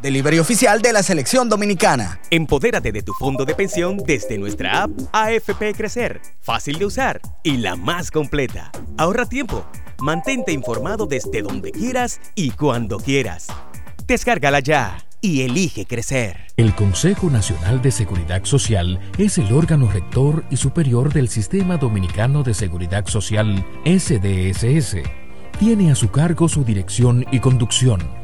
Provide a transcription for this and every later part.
Delivery oficial de la selección dominicana. Empodérate de tu fondo de pensión desde nuestra app AFP Crecer. Fácil de usar y la más completa. Ahorra tiempo. Mantente informado desde donde quieras y cuando quieras. Descárgala ya y elige crecer. El Consejo Nacional de Seguridad Social es el órgano rector y superior del Sistema Dominicano de Seguridad Social SDSS. Tiene a su cargo su dirección y conducción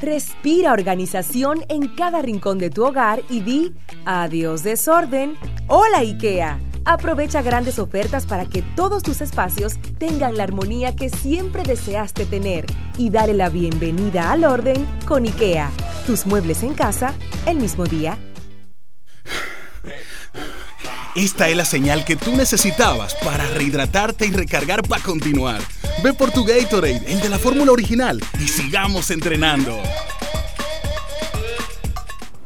Respira organización en cada rincón de tu hogar y di adiós desorden. Hola IKEA. Aprovecha grandes ofertas para que todos tus espacios tengan la armonía que siempre deseaste tener y dale la bienvenida al orden con IKEA. Tus muebles en casa el mismo día. Esta es la señal que tú necesitabas para rehidratarte y recargar para continuar. Ve por tu Gatorade, el de la fórmula original, y sigamos entrenando.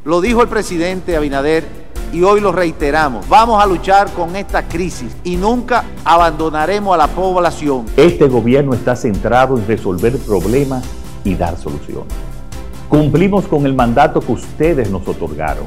Lo dijo el presidente Abinader y hoy lo reiteramos. Vamos a luchar con esta crisis y nunca abandonaremos a la población. Este gobierno está centrado en resolver problemas y dar soluciones. Cumplimos con el mandato que ustedes nos otorgaron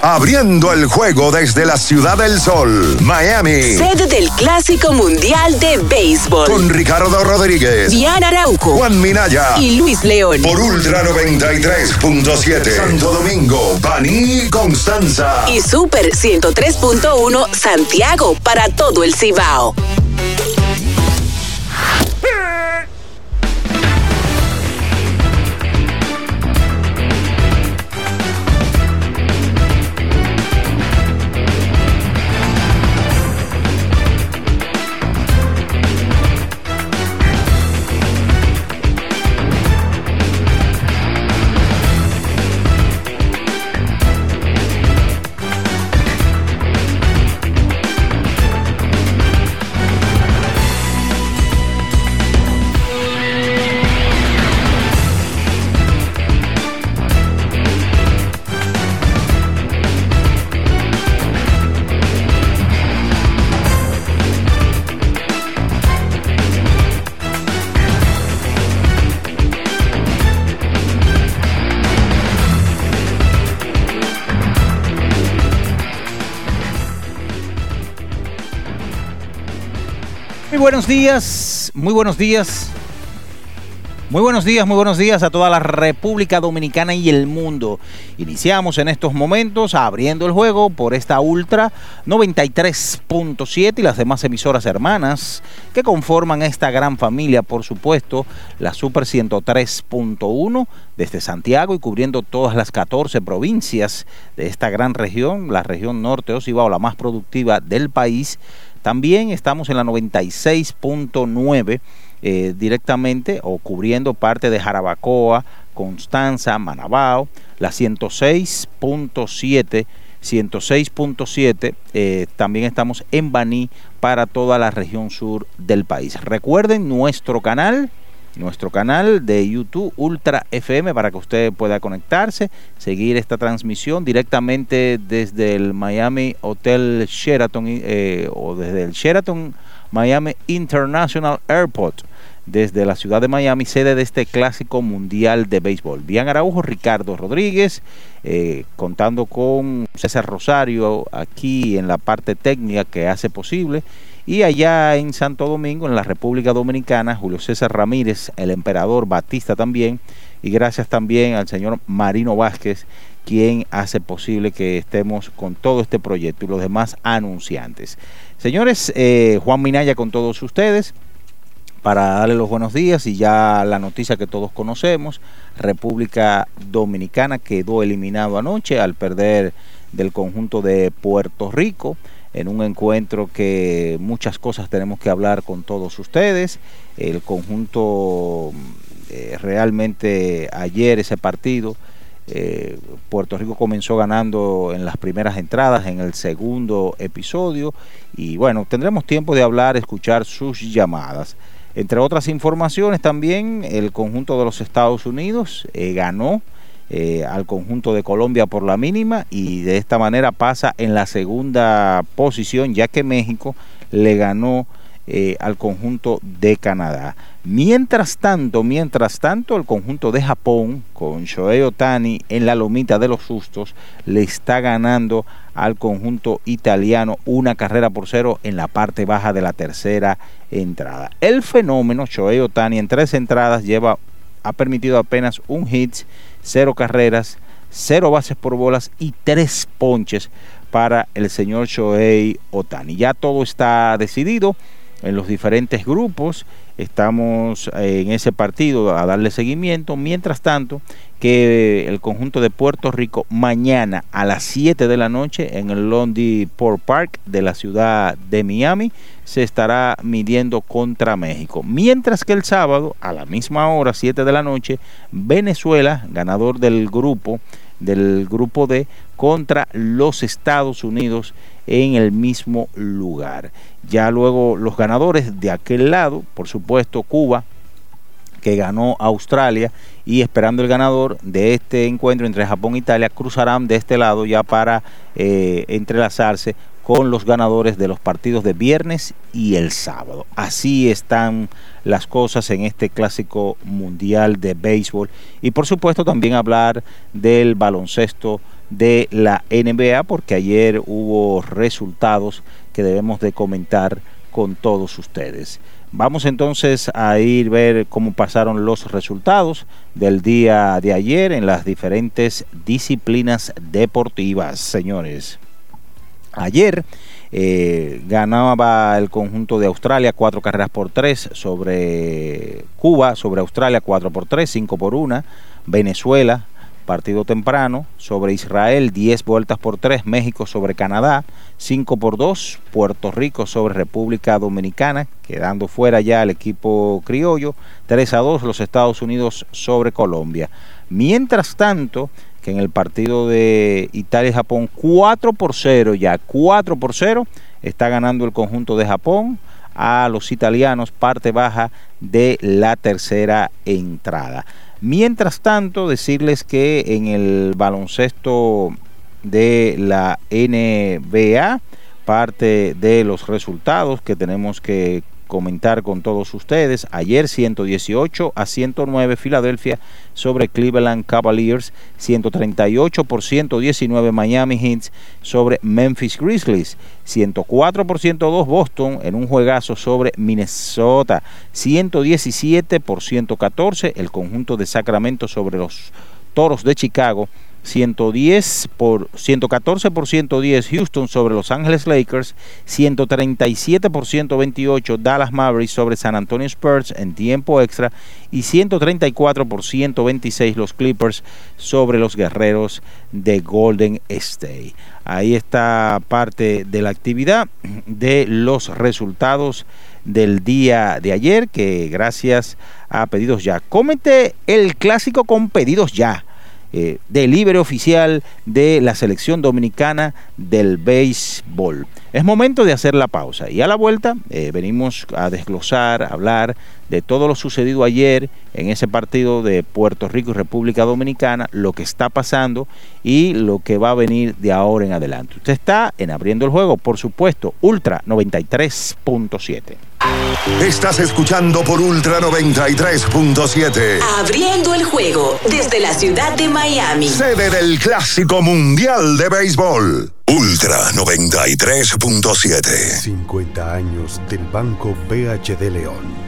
Abriendo el juego desde la Ciudad del Sol, Miami. Sede del Clásico Mundial de Béisbol. Con Ricardo Rodríguez, Diana Arauco, Juan Minaya y Luis León. Por Ultra 93.7, Santo Domingo, Baní, Constanza. Y Super 103.1, Santiago, para todo el Cibao. Buenos días, muy buenos días. Muy buenos días, muy buenos días a toda la República Dominicana y el mundo. Iniciamos en estos momentos abriendo el juego por esta Ultra 93.7 y las demás emisoras hermanas que conforman esta gran familia, por supuesto, la Super 103.1 desde Santiago y cubriendo todas las 14 provincias de esta gran región, la región norte o la más productiva del país también estamos en la 96.9 eh, directamente o cubriendo parte de Jarabacoa, Constanza, Manabao, la 106.7. 106.7, eh, también estamos en Baní para toda la región sur del país. Recuerden nuestro canal, nuestro canal de YouTube Ultra FM para que usted pueda conectarse, seguir esta transmisión directamente desde el Miami Hotel Sheraton eh, o desde el Sheraton Miami International Airport desde la ciudad de Miami, sede de este clásico mundial de béisbol. Bian Araujo, Ricardo Rodríguez, eh, contando con César Rosario aquí en la parte técnica que hace posible. Y allá en Santo Domingo, en la República Dominicana, Julio César Ramírez, el emperador Batista también. Y gracias también al señor Marino Vázquez, quien hace posible que estemos con todo este proyecto y los demás anunciantes. Señores, eh, Juan Minaya con todos ustedes para darle los buenos días y ya la noticia que todos conocemos, República Dominicana quedó eliminado anoche al perder del conjunto de Puerto Rico en un encuentro que muchas cosas tenemos que hablar con todos ustedes. El conjunto eh, realmente ayer ese partido eh, Puerto Rico comenzó ganando en las primeras entradas, en el segundo episodio, y bueno, tendremos tiempo de hablar, escuchar sus llamadas. Entre otras informaciones también, el conjunto de los Estados Unidos eh, ganó eh, al conjunto de Colombia por la mínima y de esta manera pasa en la segunda posición, ya que México le ganó eh, al conjunto de Canadá. Mientras tanto, mientras tanto, el conjunto de Japón, con Shohei Otani en la lomita de los sustos, le está ganando al conjunto italiano una carrera por cero en la parte baja de la tercera entrada. El fenómeno Shohei Otani en tres entradas lleva, ha permitido apenas un hit, cero carreras, cero bases por bolas y tres ponches para el señor Shohei Otani. Ya todo está decidido en los diferentes grupos. Estamos eh, en ese partido a darle seguimiento. Mientras tanto, que el conjunto de Puerto Rico mañana a las 7 de la noche en el Londi Port Park de la ciudad de Miami se estará midiendo contra México. Mientras que el sábado a la misma hora, 7 de la noche, Venezuela, ganador del grupo, del grupo D, contra los Estados Unidos en el mismo lugar. Ya luego los ganadores de aquel lado, por supuesto Cuba, que ganó Australia y esperando el ganador de este encuentro entre Japón e Italia cruzarán de este lado ya para eh, entrelazarse con los ganadores de los partidos de viernes y el sábado. Así están las cosas en este clásico mundial de béisbol y por supuesto también hablar del baloncesto de la NBA porque ayer hubo resultados que debemos de comentar con todos ustedes. Vamos entonces a ir ver cómo pasaron los resultados del día de ayer en las diferentes disciplinas deportivas, señores. Ayer eh, ganaba el conjunto de Australia cuatro carreras por tres sobre Cuba, sobre Australia cuatro por tres, cinco por una, Venezuela partido temprano, sobre Israel 10 vueltas por 3, México sobre Canadá 5 por 2, Puerto Rico sobre República Dominicana, quedando fuera ya el equipo criollo, 3 a 2 los Estados Unidos sobre Colombia. Mientras tanto, que en el partido de Italia y Japón 4 por 0 ya, 4 por 0, está ganando el conjunto de Japón a los italianos, parte baja de la tercera entrada. Mientras tanto, decirles que en el baloncesto de la NBA, parte de los resultados que tenemos que comentar con todos ustedes. Ayer 118 a 109 Filadelfia sobre Cleveland Cavaliers, 138 por 119 Miami Heat sobre Memphis Grizzlies, 104 por 102 Boston en un juegazo sobre Minnesota, 117 por 114 el conjunto de Sacramento sobre los Toros de Chicago, 110 por 114 por 110 Houston sobre Los Ángeles Lakers, 137 por 128 Dallas Mavericks sobre San Antonio Spurs en tiempo extra y 134 por 126 los Clippers sobre los Guerreros de Golden State. Ahí está parte de la actividad de los resultados del día de ayer que gracias a pedidos ya. Cómete el clásico con pedidos ya eh, delivery oficial de la selección dominicana del béisbol. Es momento de hacer la pausa y a la vuelta eh, venimos a desglosar, a hablar de todo lo sucedido ayer en ese partido de Puerto Rico y República Dominicana, lo que está pasando y lo que va a venir de ahora en adelante. Usted está en Abriendo el Juego, por supuesto, Ultra 93.7. Estás escuchando por Ultra 93.7. Abriendo el juego desde la ciudad de Miami. Sede del Clásico Mundial de Béisbol. Ultra 93.7. 50 años del Banco BHD León.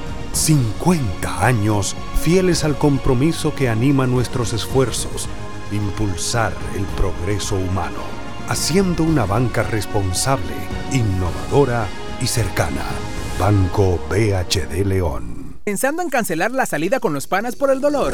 50 años fieles al compromiso que anima nuestros esfuerzos, impulsar el progreso humano, haciendo una banca responsable, innovadora y cercana. Banco BHD León. ¿Pensando en cancelar la salida con los panas por el dolor?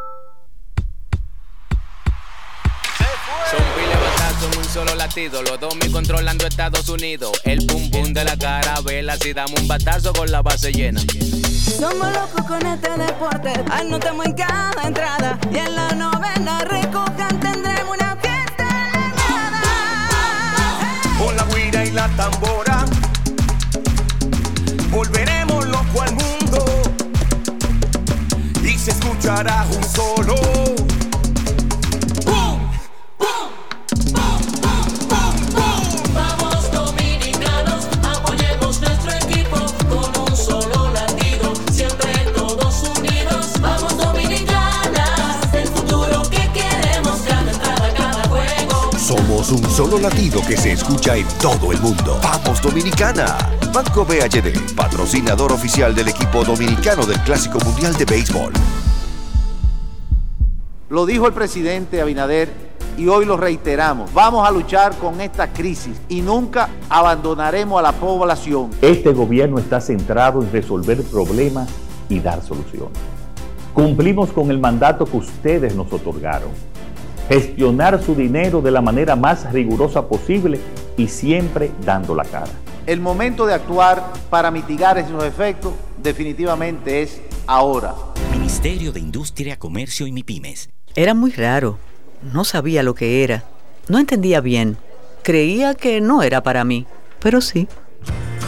Solo latido, los dos mil controlando Estados Unidos. El pum pum de la carabela, si damos un batazo con la base llena. Somos locos con este deporte, anotamos en cada entrada y en la novena recojan tendremos una fiesta Con la guira y la tambora, volveremos loco al mundo y se escuchará un solo. Vamos Somos un solo latido que se escucha en todo el mundo. ¡Vamos Dominicana! Banco BHD, patrocinador oficial del equipo dominicano del Clásico Mundial de Béisbol. Lo dijo el presidente Abinader y hoy lo reiteramos. Vamos a luchar con esta crisis y nunca abandonaremos a la población. Este gobierno está centrado en resolver problemas y dar soluciones. Cumplimos con el mandato que ustedes nos otorgaron. Gestionar su dinero de la manera más rigurosa posible y siempre dando la cara. El momento de actuar para mitigar esos efectos definitivamente es ahora. Ministerio de Industria, Comercio y MIPIMES. Era muy raro. No sabía lo que era. No entendía bien. Creía que no era para mí, pero sí.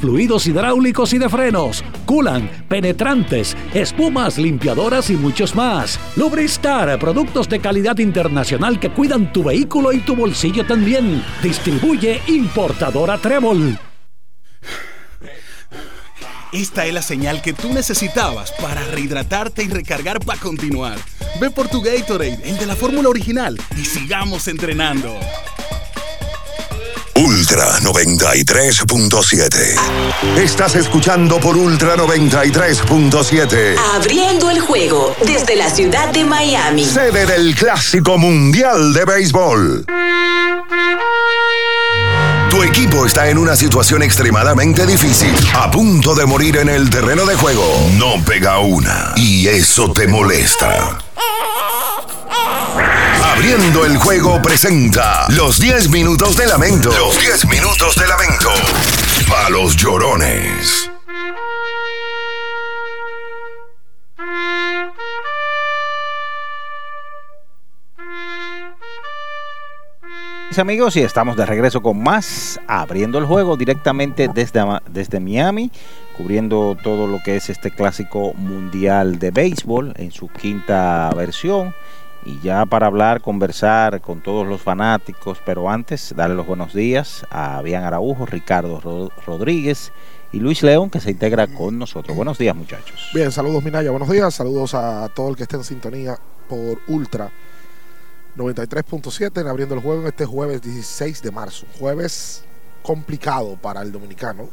fluidos hidráulicos y de frenos, culan, penetrantes, espumas, limpiadoras y muchos más. Lubristar, productos de calidad internacional que cuidan tu vehículo y tu bolsillo también. Distribuye importadora Trébol. Esta es la señal que tú necesitabas para rehidratarte y recargar para continuar. Ve por tu Gatorade, el de la fórmula original, y sigamos entrenando. Ultra 93.7. Estás escuchando por Ultra 93.7. Abriendo el juego desde la ciudad de Miami. Sede del Clásico Mundial de Béisbol. Tu equipo está en una situación extremadamente difícil, a punto de morir en el terreno de juego. No pega una y eso te molesta. Abriendo el juego presenta los 10 minutos de lamento. Los 10 minutos de lamento. A los llorones. Amigos, y estamos de regreso con más, abriendo el juego directamente desde, desde Miami, cubriendo todo lo que es este clásico mundial de béisbol en su quinta versión. Y ya para hablar, conversar con todos los fanáticos, pero antes, darle los buenos días a Bian Araujo, Ricardo Ro- Rodríguez y Luis León, que se integra con nosotros. Buenos días, muchachos. Bien, saludos Minaya, buenos días, saludos a todo el que esté en sintonía por Ultra 93.7 en abriendo el juego en este jueves 16 de marzo. Jueves complicado para el dominicano.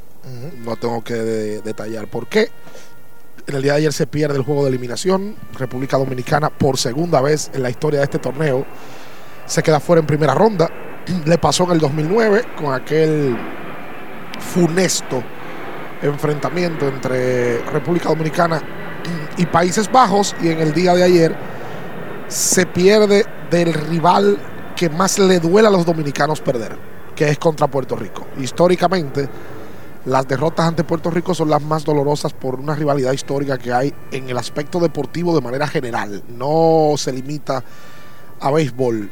No tengo que de- detallar por qué. En el día de ayer se pierde el juego de eliminación. República Dominicana por segunda vez en la historia de este torneo se queda fuera en primera ronda. Le pasó en el 2009 con aquel funesto enfrentamiento entre República Dominicana y Países Bajos y en el día de ayer se pierde del rival que más le duele a los dominicanos perder, que es contra Puerto Rico. Históricamente, las derrotas ante Puerto Rico son las más dolorosas por una rivalidad histórica que hay en el aspecto deportivo de manera general. No se limita a béisbol.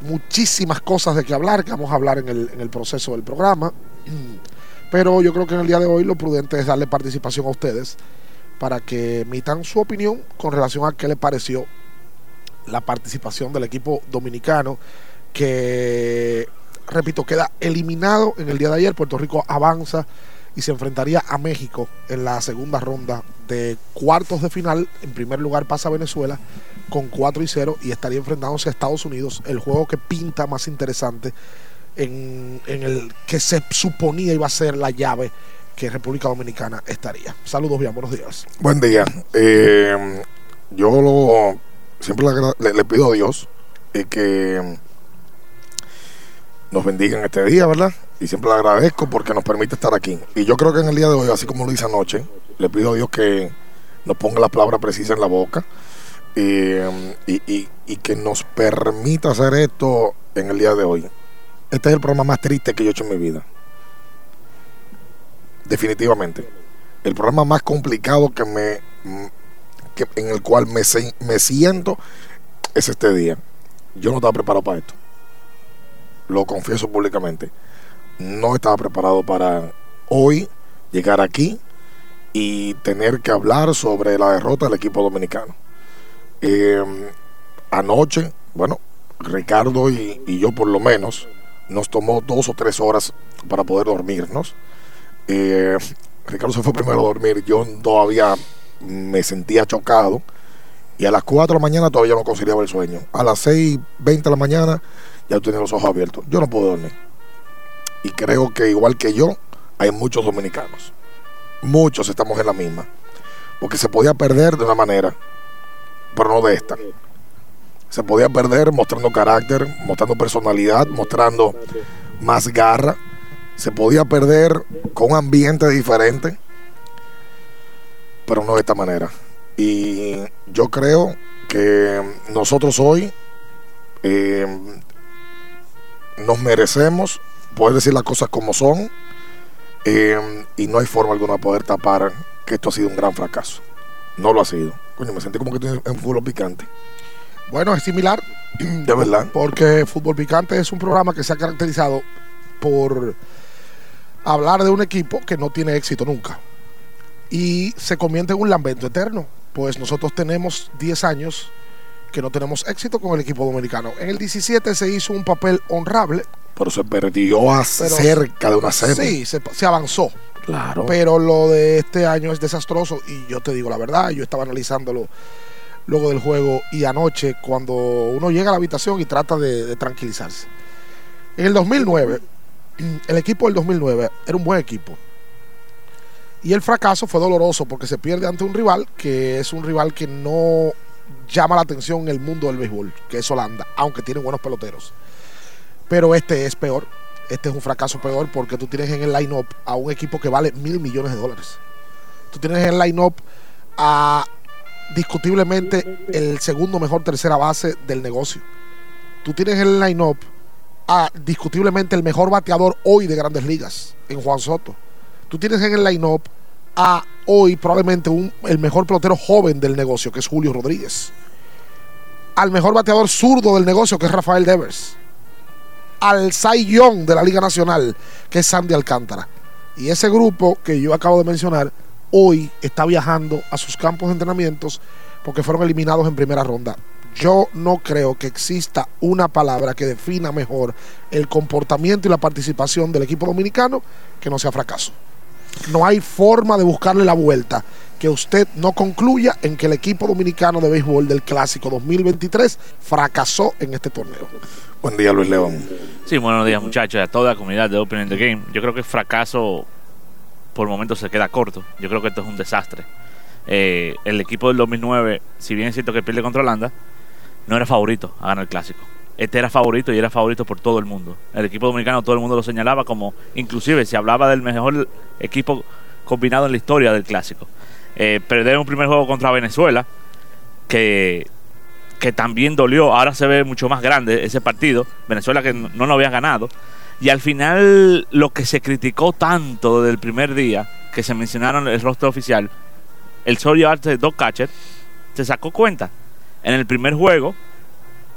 Muchísimas cosas de que hablar, que vamos a hablar en el, proceso del programa. Pero yo creo que en el día de hoy lo prudente es darle participación a ustedes para que emitan su opinión con relación a qué le pareció la participación del equipo dominicano que, repito, queda eliminado en el día de ayer. Puerto Rico avanza y se enfrentaría a México en la segunda ronda de cuartos de final. En primer lugar pasa Venezuela con 4 y 0 y estaría enfrentándose a Estados Unidos, el juego que pinta más interesante en, en el que se suponía iba a ser la llave que República Dominicana estaría. Saludos, bien, buenos días. Buen día. Eh, yo lo, siempre le, pido a Dios eh, que nos bendiga en este día, ¿verdad? Y siempre le agradezco porque nos permite estar aquí. Y yo creo que en el día de hoy, así como lo hice anoche, le pido a Dios que nos ponga la palabra precisa en la boca y, y que nos permita hacer esto en el día de hoy. Este es el programa más triste que yo he hecho en mi vida. Definitivamente. El programa más complicado que me que, en el cual me, me siento es este día. Yo no estaba preparado para esto. Lo confieso públicamente. No estaba preparado para hoy llegar aquí y tener que hablar sobre la derrota del equipo dominicano. Eh, anoche, bueno, Ricardo y, y yo por lo menos nos tomó dos o tres horas para poder dormirnos. Eh, Ricardo se fue primero a dormir, yo todavía me sentía chocado y a las 4 de la mañana todavía no conciliaba el sueño. A las 6.20 de la mañana ya tenía los ojos abiertos. Yo no puedo dormir. Y creo que igual que yo, hay muchos dominicanos. Muchos estamos en la misma. Porque se podía perder de una manera, pero no de esta. Se podía perder mostrando carácter, mostrando personalidad, mostrando más garra. Se podía perder con un ambiente diferente, pero no de esta manera. Y yo creo que nosotros hoy eh, nos merecemos poder decir las cosas como son eh, y no hay forma alguna de poder tapar que esto ha sido un gran fracaso. No lo ha sido. Coño, me sentí como que estoy en fútbol picante. Bueno, es similar. De verdad. Porque Fútbol Picante es un programa que se ha caracterizado por hablar de un equipo que no tiene éxito nunca. Y se convierte en un lamento eterno. Pues nosotros tenemos 10 años que no tenemos éxito con el equipo dominicano. En el 17 se hizo un papel honrable. Pero se perdió a Pero- cerca de una serie. Sí, se, se avanzó. Claro. Pero lo de este año es desastroso y yo te digo la verdad, yo estaba analizándolo luego del juego y anoche cuando uno llega a la habitación y trata de, de tranquilizarse. En el 2009, el equipo del 2009 era un buen equipo. Y el fracaso fue doloroso porque se pierde ante un rival que es un rival que no llama la atención en el mundo del béisbol, que es Holanda, aunque tiene buenos peloteros. Pero este es peor. Este es un fracaso peor porque tú tienes en el line-up a un equipo que vale mil millones de dólares. Tú tienes en el line-up a discutiblemente el segundo mejor tercera base del negocio. Tú tienes en el line-up a discutiblemente el mejor bateador hoy de grandes ligas, en Juan Soto. Tú tienes en el line-up a hoy probablemente el mejor pelotero joven del negocio, que es Julio Rodríguez. Al mejor bateador zurdo del negocio, que es Rafael Devers. Al Cy Young de la Liga Nacional, que es Sandy Alcántara. Y ese grupo que yo acabo de mencionar, hoy está viajando a sus campos de entrenamientos porque fueron eliminados en primera ronda. Yo no creo que exista una palabra que defina mejor el comportamiento y la participación del equipo dominicano que no sea fracaso. No hay forma de buscarle la vuelta que usted no concluya en que el equipo dominicano de béisbol del Clásico 2023 fracasó en este torneo. Buen día, Luis León. Sí, buenos días muchachos, y a toda la comunidad de Open in the Game. Yo creo que el fracaso por momentos se queda corto. Yo creo que esto es un desastre. Eh, el equipo del 2009, si bien es cierto que pierde contra Holanda, no era favorito a ganar el clásico. Este era favorito y era favorito por todo el mundo. El equipo dominicano todo el mundo lo señalaba como, inclusive se hablaba del mejor equipo combinado en la historia del clásico. Eh, perder un primer juego contra Venezuela, que, que también dolió, ahora se ve mucho más grande ese partido. Venezuela que no lo había ganado. Y al final lo que se criticó tanto del primer día, que se mencionaron el rostro oficial, el solo llevarse dos catchers, se sacó cuenta. En el primer juego,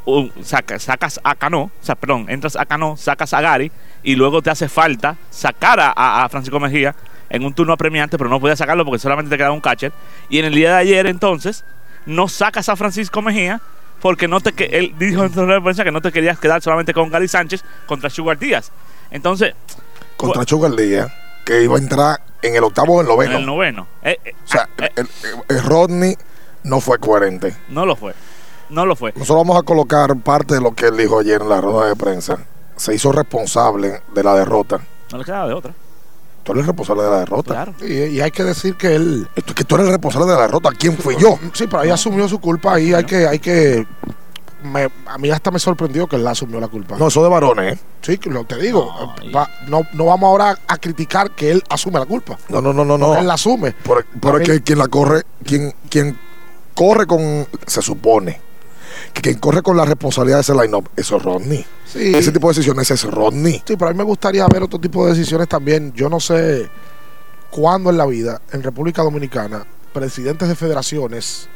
un- saca- sacas a Cano, o sea, perdón, entras a Cano, sacas a Gary y luego te hace falta sacar a, Francisco Mejía en un turno apremiante, pero no podías sacarlo porque solamente te quedaba un catcher. Y en el día de ayer, entonces, no sacas a Francisco Mejía porque no te que- él dijo en su prensa que no te querías quedar solamente con Gary Sánchez contra Sugar Díaz. Entonces, Contra Sugar Díaz, que iba a entrar en el octavo o el noveno. en el noveno, eh, eh, O sea, el, el- el Rodney no fue coherente. no lo fue. No lo fue. Nosotros vamos a colocar parte de lo que él dijo ayer en la rueda de prensa. Se hizo responsable de la derrota. No le quedaba de otra. Tú eres responsable de la derrota. Claro. Y, y hay que decir que él. Esto, que tú eres el responsable de la derrota. ¿Quién fui yo? Sí, pero ahí asumió su culpa. Ahí hay que. Hay que me- a mí hasta me sorprendió que él asumió la culpa. No, eso de varones, ¿eh? Sí, lo te digo. va- no, no vamos ahora a criticar que él asume la culpa. No, no, no, no. él la asume. Pero, pero es que quien la corre, quien, quien corre con, se supone, que quien corre con la responsabilidad de ese line-up, eso es Rodney. Sí. Ese tipo de decisiones es Rodney. Sí, pero a mí me gustaría ver otro tipo de decisiones también. Yo no sé cuándo en la vida, en República Dominicana, presidentes de federaciones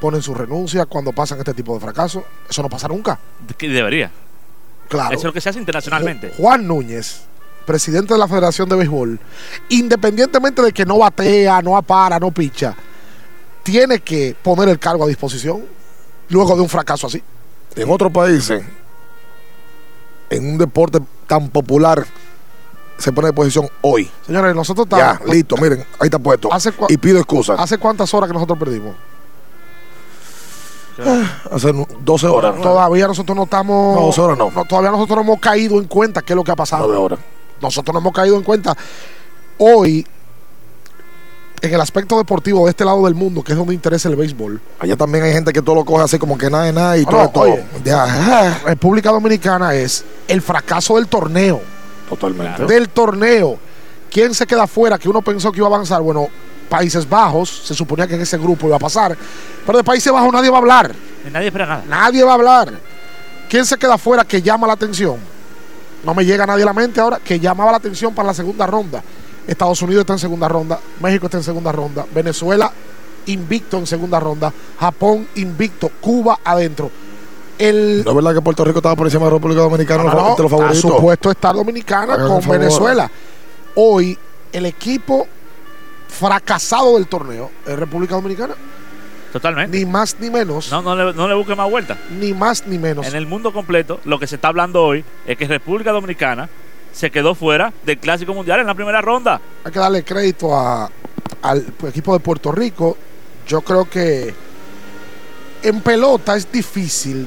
ponen su renuncia cuando pasan este tipo de fracasos. Eso no pasa nunca. Que debería. Claro. Eso es lo que se hace internacionalmente. Juan Núñez, presidente de la Federación de Béisbol, independientemente de que no batea, no apara, no picha, tiene que poner el cargo a disposición luego de un fracaso así. En otros países, en un deporte tan popular, se pone de posición hoy. Señores, nosotros Ya, estamos. listo, miren, ahí está puesto. Hace y pido excusas. ¿Hace cuántas horas que nosotros perdimos? Hace 12 horas. Todavía nosotros no estamos. No, 12 horas no. Todavía nosotros no hemos caído en cuenta qué es lo que ha pasado. 9 horas. Nosotros no hemos caído en cuenta. Hoy, en el aspecto deportivo de este lado del mundo, que es donde interesa el béisbol, Allá también hay gente que todo lo coge así como que nada de nada y No, todo no, todo. oye, Ya, República Dominicana es el fracaso del torneo. totalmente. Del torneo. ¿Quién se queda fuera? Que uno pensó que iba a avanzar. Bueno, Países Bajos, se suponía que en ese grupo iba a pasar. Pero de Países Bajos nadie va a hablar. Nadie espera nada. Nadie va a hablar. ¿Quién se queda fuera que llama la atención? No me llega nadie a la mente ahora que llamaba la atención para la segunda ronda. Estados Unidos está en segunda ronda, México está en segunda ronda, Venezuela invicto en segunda ronda, Japón invicto, Cuba adentro. El, ¿No es verdad que Puerto Rico estaba por encima de la República Dominicana no, no, entre los a favoritos? supuesto estar dominicana Hagan con. Venezuela. Hoy el equipo fracasado del torneo es República Dominicana. Totalmente. Ni más ni menos. No, no le, no le busque más vuelta. Ni más ni menos. En el mundo completo, lo que se está hablando hoy es que República Dominicana se quedó fuera del Clásico Mundial en la primera ronda. Hay que darle crédito a- al equipo de Puerto Rico. Yo creo que en pelota es difícil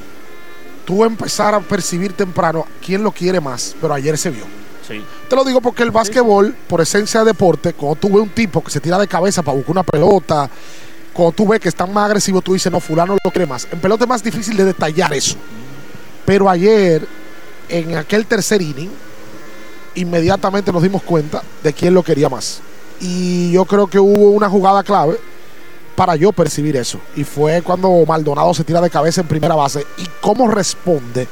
tú empezar a percibir temprano quién lo quiere más, pero ayer se vio. Sí. Te lo digo porque el básquetbol, por esencia de deporte, cuando tú ves un tipo que se tira de cabeza para buscar una pelota, cuando tú ves que están más agresivos, tú dices, no, fulano lo quiere más. En pelota es más difícil de detallar eso. Pero ayer, en aquel tercer inning, inmediatamente nos dimos cuenta de quién lo quería más. Y yo creo que hubo una jugada clave para yo percibir eso. Y fue cuando Maldonado se tira de cabeza en primera base. ¿Y cómo responde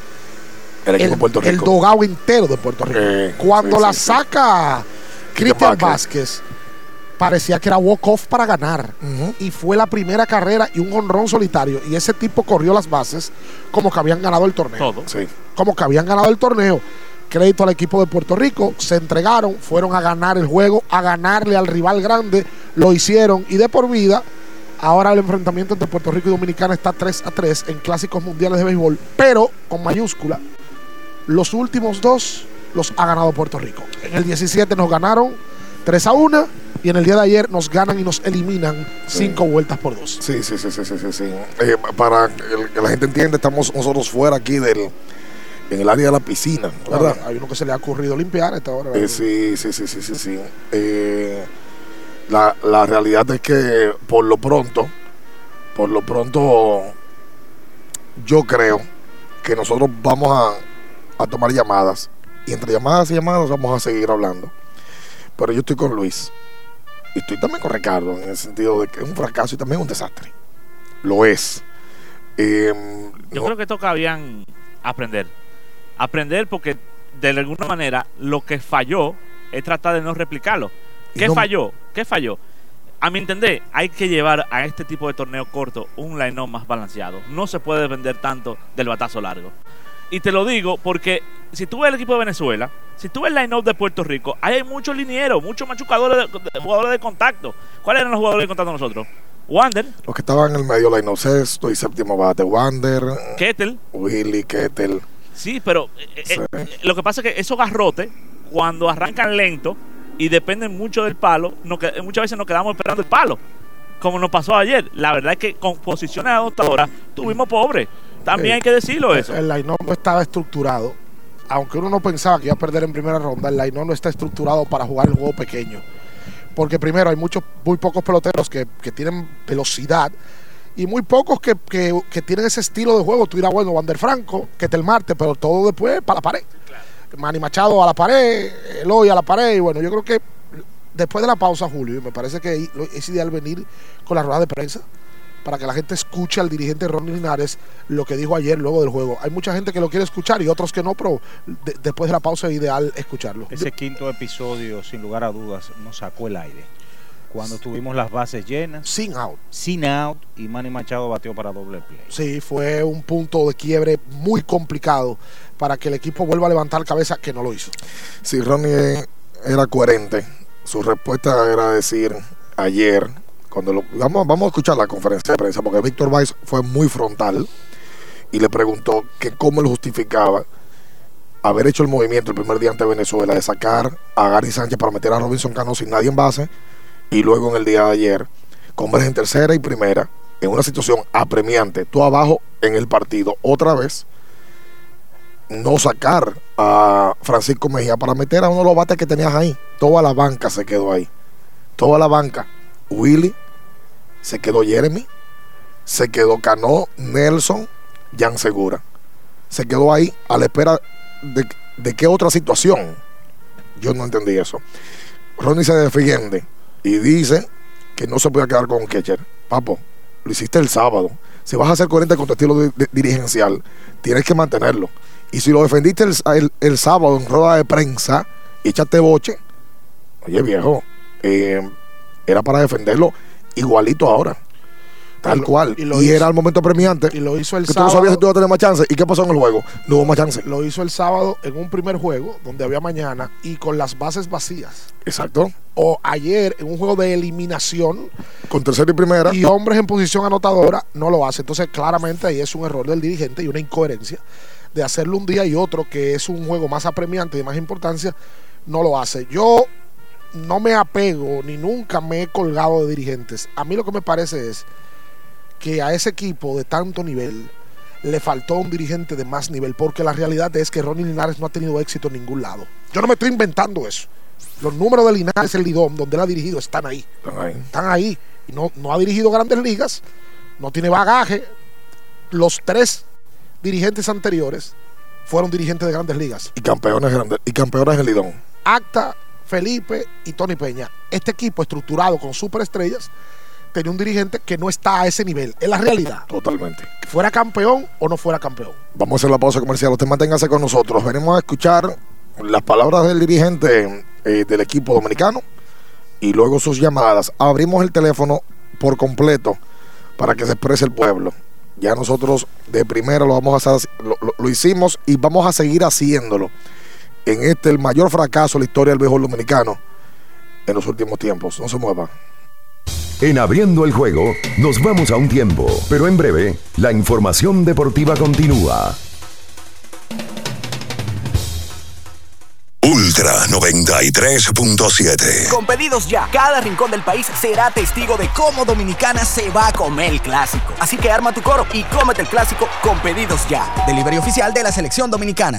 El el dogado entero de Puerto Rico? Eh, cuando sí, la sí, sí. saca Cristian Cristian Vázquez. Parecía que era walk-off para ganar. Y fue la primera carrera y un honrón solitario. Y ese tipo corrió las bases como que habían ganado el torneo. Todo. Sí. Como que habían ganado el torneo. Crédito al equipo de Puerto Rico. Se entregaron, fueron a ganar el juego, a ganarle al rival grande. Lo hicieron. Y de por vida, ahora el enfrentamiento entre Puerto Rico y Dominicana está 3 a 3 en clásicos mundiales de béisbol. Pero con mayúscula. Los últimos dos los ha ganado Puerto Rico. En el 17 nos ganaron 3 a 1 y en el día de ayer nos ganan y nos eliminan 5 vueltas por 2. Sí, sí, sí, sí, sí, sí. Eh, para que la gente entienda, estamos nosotros fuera aquí del en el área de la piscina, ¿verdad? Hay uno que se le ha ocurrido limpiar a esta hora. Eh, sí, sí, sí, sí, sí, sí. Eh, la, la realidad es que por lo pronto, por lo pronto, yo creo que nosotros vamos a, a tomar llamadas. Y entre llamadas y llamadas vamos a seguir hablando. Pero yo estoy con Luis. Y estoy también con Ricardo, en el sentido de que es un fracaso y también un desastre. Lo es. Eh, Yo no- creo que toca bien aprender. Aprender porque de alguna manera lo que falló es tratar de no replicarlo. ¿Qué no- falló? ¿Qué falló? A mi entender, hay que llevar a este tipo de torneo corto un line más balanceado. No se puede depender tanto del batazo largo. Y te lo digo porque si tú ves el equipo de Venezuela, si tú ves el line-up de Puerto Rico, hay muchos linieros, muchos machucadores, de, de- jugadores de contacto. ¿Cuáles eran los jugadores de contacto nosotros? Wander, los que estaban en el medio, la sexto y séptimo bate, Wander, Kettle, Willy, Kettle. Sí, pero eh, eh, eh, lo que pasa es que esos garrotes, cuando arrancan lento y dependen mucho del palo, que- muchas veces nos quedamos esperando el palo, como nos pasó ayer. La verdad es que con posiciones adoptadoras tuvimos pobres. También Eh, hay que decirlo eso. El line no estaba estructurado. Aunque uno no pensaba que iba a perder en primera ronda, el line no está estructurado para jugar el juego pequeño. Porque primero hay muchos, muy pocos peloteros que, que tienen velocidad y muy pocos que, que- que tienen ese estilo de juego. Tú dirás, bueno, Wander Franco, que te el Marte, pero todo después para la pared. Manny Machado a la pared, Eloy a la pared. Y bueno, yo creo que después de la pausa, Julio, me parece que es ideal venir con la rueda de prensa para que la gente escuche al dirigente Ronnie Linares lo que dijo ayer luego del juego. Hay mucha gente que lo quiere escuchar y otros que no, pero de- después de la pausa es ideal escucharlo. Ese quinto episodio, sin lugar a dudas, nos sacó el aire. Cuando tuvimos las bases llenas. Sin out. Sin out. Y Manny Machado batió para doble play. Sí, fue un punto de quiebre muy complicado para que el equipo vuelva a levantar cabeza, que no lo hizo. Si Ronnie era coherente, su respuesta era decir ayer, cuando lo, vamos, vamos a escuchar la conferencia de prensa, porque Víctor Weiss fue muy frontal y le preguntó que cómo él justificaba haber hecho el movimiento el primer día ante Venezuela de sacar a Gary Sánchez para meter a Robinson Cano sin nadie en base y luego en el día de ayer converge en tercera y primera en una situación apremiante, tú abajo en el partido otra vez no sacar a Francisco Mejía para meter a uno de los bates que tenías ahí. Toda la banca se quedó ahí. Toda la banca. Willy, se quedó Jeremy, se quedó Cano, Nelson, Jan Segura. Se quedó ahí a la espera de qué otra situación. Yo no entendí eso. Ronnie se defiende y dice que no se puede quedar con un catcher. Papo, lo hiciste el sábado. Si vas a ser coherente con tu estilo dirigencial, tienes que mantenerlo. Y si lo defendiste el, el- sábado en rueda de prensa echaste boche, oye viejo, eh, era para defenderlo igualito ahora. Tal Y cual. y Y, lo hizo. era el momento premiante. Y lo hizo el que tú no sábado. sabías si tú ibas a tener más chance. ¿Y qué pasó en el juego? No hubo más chance. Lo hizo el sábado en un primer juego donde había mañana y con las bases vacías. Exacto. O ayer en un juego de eliminación Con tercera y primera. y hombres en posición anotadora no lo hace. Entonces, claramente ahí es un error del dirigente y una incoherencia de hacerlo un día y otro, que es un juego más apremiante y de más importancia, no lo hace. Yo no me apego ni nunca me he colgado de dirigentes. A mí lo que me parece es que a ese equipo de tanto nivel le faltó un dirigente de más nivel, porque la realidad es que Ronnie Linares no ha tenido éxito en ningún lado. Yo no me estoy inventando eso. Los números de Linares, el Lidom, donde él ha dirigido, están ahí. Están ahí. Y no, no ha dirigido grandes ligas, no tiene bagaje. Los tres dirigentes anteriores fueron dirigentes de grandes ligas. Y campeones grandes, y campeones del Lidón. Acta, Felipe y Tony Peña. Este equipo estructurado con superestrellas tenía un dirigente que no está a ese nivel. Es la realidad. Totalmente. Que fuera campeón o no fuera campeón. Vamos a hacer la pausa comercial. Usted manténgase con nosotros. Venimos a escuchar las palabras del dirigente eh, del equipo dominicano y luego sus llamadas. Abrimos el teléfono por completo para que se exprese el pueblo. Ya nosotros de primera lo vamos a hacer, lo, lo- lo hicimos y vamos a seguir haciéndolo en este el mayor fracaso de la historia del béisbol dominicano en los últimos tiempos. No se mueva. En abriendo el juego, nos vamos a un tiempo, pero en breve, la información deportiva continúa. Ultra 93.7. Con pedidos ya, cada rincón del país será testigo de cómo Dominicana se va a comer el clásico. Así que arma tu coro y cómete el clásico con pedidos ya. Delivery oficial de la selección dominicana.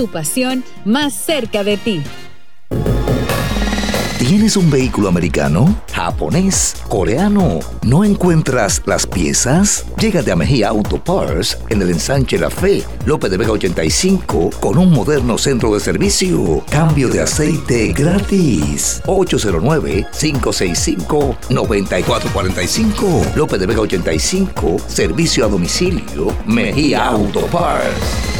Tu pasión más cerca de ti. ¿Tienes un vehículo americano, japonés, coreano? ¿No encuentras las piezas? Llégate a Mejía Auto Parts en el ensanche La Fe, López de Vega 85, con un moderno centro de servicio. Cambio de aceite gratis. 809-565-9445. López de Vega 85, servicio a domicilio. Mejía Auto Parts.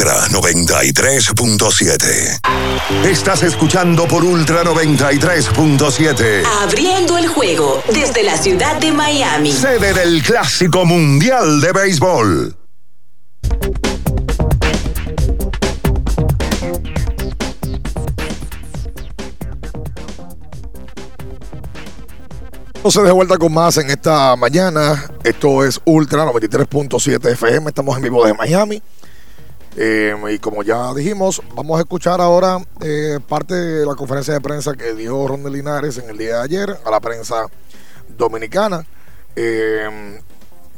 Ultra 93.7. Estás escuchando por Ultra 93.7. Abriendo el juego desde la ciudad de Miami. Sede del Clásico Mundial de Béisbol. Entonces de vuelta con más en esta mañana. Esto es Ultra 93.7 FM. Estamos en vivo desde Miami. Eh, y como ya dijimos, vamos a escuchar ahora eh, parte de la conferencia de prensa que dio Ronde Linares en el día de ayer a la prensa dominicana. Eh,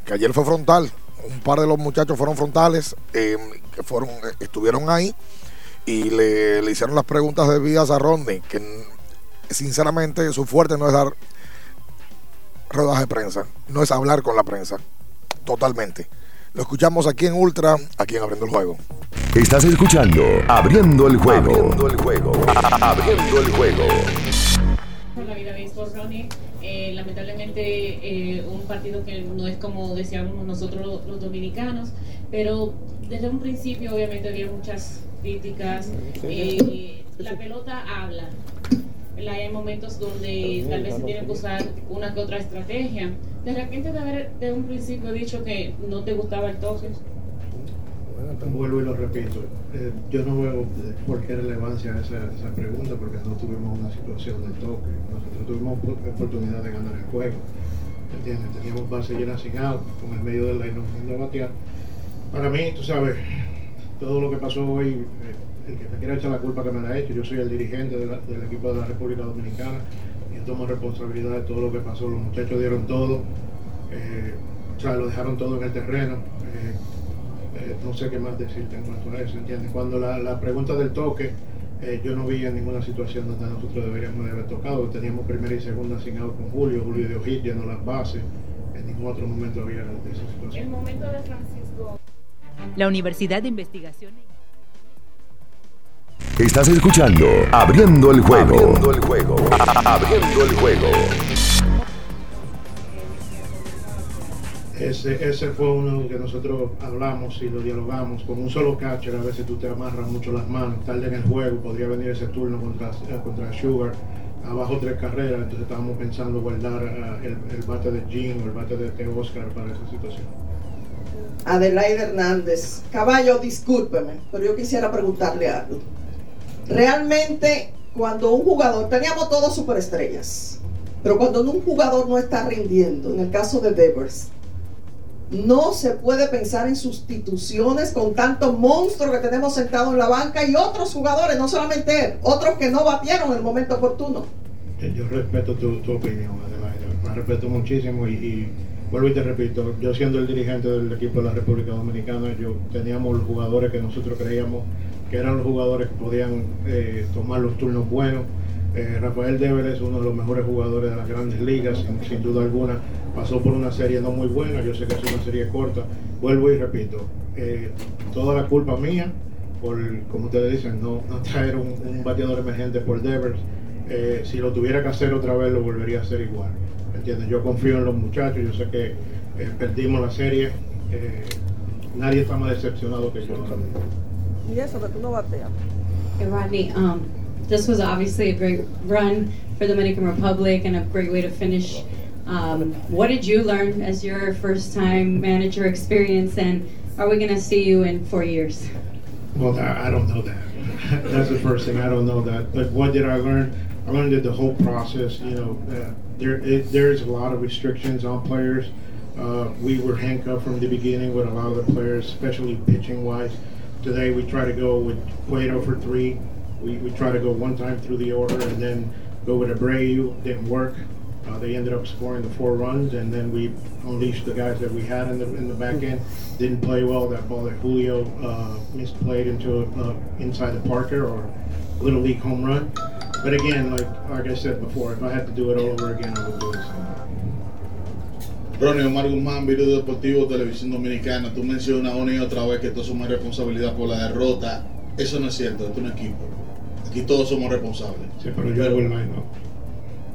que ayer fue frontal. Un par de los muchachos fueron frontales, eh, que fueron, eh, estuvieron ahí y le, hicieron las preguntas debidas a Ronde, que sinceramente su fuerte no es dar ruedas de prensa, no es hablar con la prensa, totalmente. Lo escuchamos aquí en Ultra, aquí en Abriendo el Juego. Estás escuchando Abriendo el juego. Abriendo el juego. Abriendo el juego. por la vida béisbol, Ronnie. Eh, lamentablemente eh, un partido que no es como deseamos nosotros los, los dominicanos, pero desde un principio obviamente había muchas críticas. Eh, la pelota habla. Hay momentos donde tal vez se tiene que usar una que otra estrategia. De repente de haber de un principio dicho que no te gustaba el toque. Vuelvo y lo repito, eh, yo no veo por qué relevancia esa, esa pregunta porque no tuvimos una situación de toque, nosotros tuvimos op- oportunidad de ganar el juego, ¿entiendes? Teníamos base llena sin out, con el medio del line no batear. Para mí, tú sabes, todo lo que pasó hoy, eh, el que me quiera echar la culpa que me la ha hecho, yo soy el dirigente de la- del equipo de la República Dominicana y tomo responsabilidad de todo lo que pasó, los muchachos dieron todo, eh, o sea, lo dejaron todo en el terreno. eh, eh, no sé qué más decirte en cuanto a eso, ¿entiendes? Cuando la, la pregunta del toque, eh, yo no vi en ninguna situación donde nosotros deberíamos de haber tocado. Teníamos primera y segunda out con Julio, Julio dio hit, llenó las bases. En ningún otro momento había esa situación. El momento de Francisco. La Universidad de Investigación. Estás escuchando Abriendo el juego. Abriendo el juego. Abriendo el juego. Ese, ese fue uno que nosotros hablamos y lo dialogamos. Con un solo catcher, a veces tú te amarras mucho las manos. Tarde en el juego, podría venir ese turno contra, eh, contra Sugar. Abajo tres carreras, entonces estábamos pensando guardar eh, el, el bate de Jim o el bate de, de Oscar para esa situación. Adelaide Hernández. Caballo, discúlpeme, pero yo quisiera preguntarle algo. Realmente, cuando un jugador, teníamos todos superestrellas, pero cuando un jugador no está rindiendo, en el caso de Devers, no se puede pensar en sustituciones con tantos monstruos que tenemos sentados en la banca y otros jugadores, no solamente él, otros que no batieron en el momento oportuno. Eh, Yo respeto tu, tu opinión, Adelaide. La respeto muchísimo y, y vuelvo y te repito, yo siendo el dirigente del equipo de la República Dominicana, yo teníamos los jugadores que nosotros creíamos que eran los jugadores que podían eh, tomar los turnos buenos. Eh, Rafael Dever es uno de los mejores jugadores de las grandes ligas, sin, duda alguna. Pasó por una serie no muy buena, yo sé que es una serie corta. Vuelvo y repito, eh, toda la culpa mía por, como ustedes dicen, no, traer un, bateador emergente por Devers. Si lo tuviera que hacer otra vez, lo volvería a hacer igual. ¿Entiendes? Yo confío en los muchachos, yo sé que perdimos la serie. nadie está más decepcionado que yo. Y eso que tú no bateas. Hey, Rodney, um, this was obviously a great run for the Dominican Republic and a great way to finish. Um, what did you learn as your first time manager experience, and are we going to see you in four years? Well, I I don't know that. That's the first thing. I don't know that. But what did I learn? I learned that the whole process. You know, uh, there it, there's a lot of restrictions on players. Uh, we were handcuffed from the beginning with a lot of the players, especially pitching wise. Today we try to go with Cueto for three. We, we try to go one time through the order and then go with Abreu. Didn't work. Uh, they ended up scoring the four runs, and then we unleashed the guys that we had in the in the back end. Didn't play well. That ball that Julio uh, misplayed into uh, inside the Parker or little league home run. But again, like like I said before, if I had to do it all over again, I would do it. same. Ronnie Omar Guzmán, Virus Deportivo, Televisión Dominicana. Tú mencionas una y otra vez que todos somos responsabilidad por la derrota. Eso no es cierto, esto es un equipo. Aquí todos somos responsables. Sí, pero yo hago el line-up.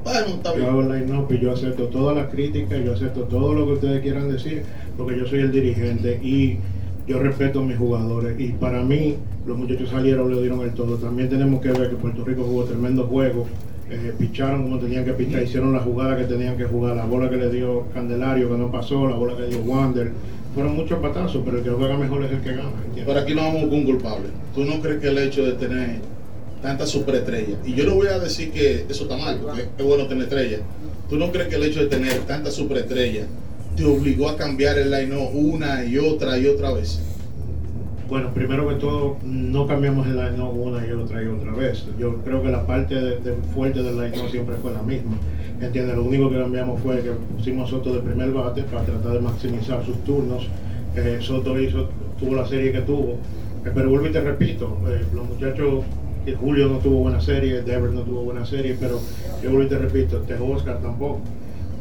Bueno, está Yo bien. hago el line-up y yo acepto todas las críticas, yo acepto todo lo que ustedes quieran decir, porque yo soy el dirigente y yo respeto a mis jugadores. Y para mí, los muchachos salieron, le dieron el todo. También tenemos que ver que Puerto Rico jugó tremendo juego. Eh, picharon como tenían que pichar, hicieron la jugada que tenían que jugar, la bola que le dio Candelario que no pasó, la bola que le dio Wander. Fueron muchos patazos, pero el que juega mejor es el que gana. ¿entiendes? Pero aquí no vamos con un culpable. ¿Tú no crees que el hecho de tener tantas superestrellas. Y yo no voy a decir que eso está mal, porque es bueno tener estrellas. ¿Tú no crees que el hecho de tener tantas superestrellas te obligó a cambiar el line una y otra y otra vez? Bueno, primero que todo, no cambiamos el line una y otra y otra vez. Yo creo que la parte fuerte del line siempre fue la misma. ¿Entiendes? Lo único que cambiamos fue que pusimos Soto de primer bate para tratar de maximizar sus turnos. Eh, Soto hizo, tuvo la serie que tuvo. Eh, pero vuelvo y te repito, eh, los muchachos, eh, Julio no tuvo buena serie, Devers no tuvo buena serie, pero yo vuelvo y te repito, Tejo Oscar tampoco.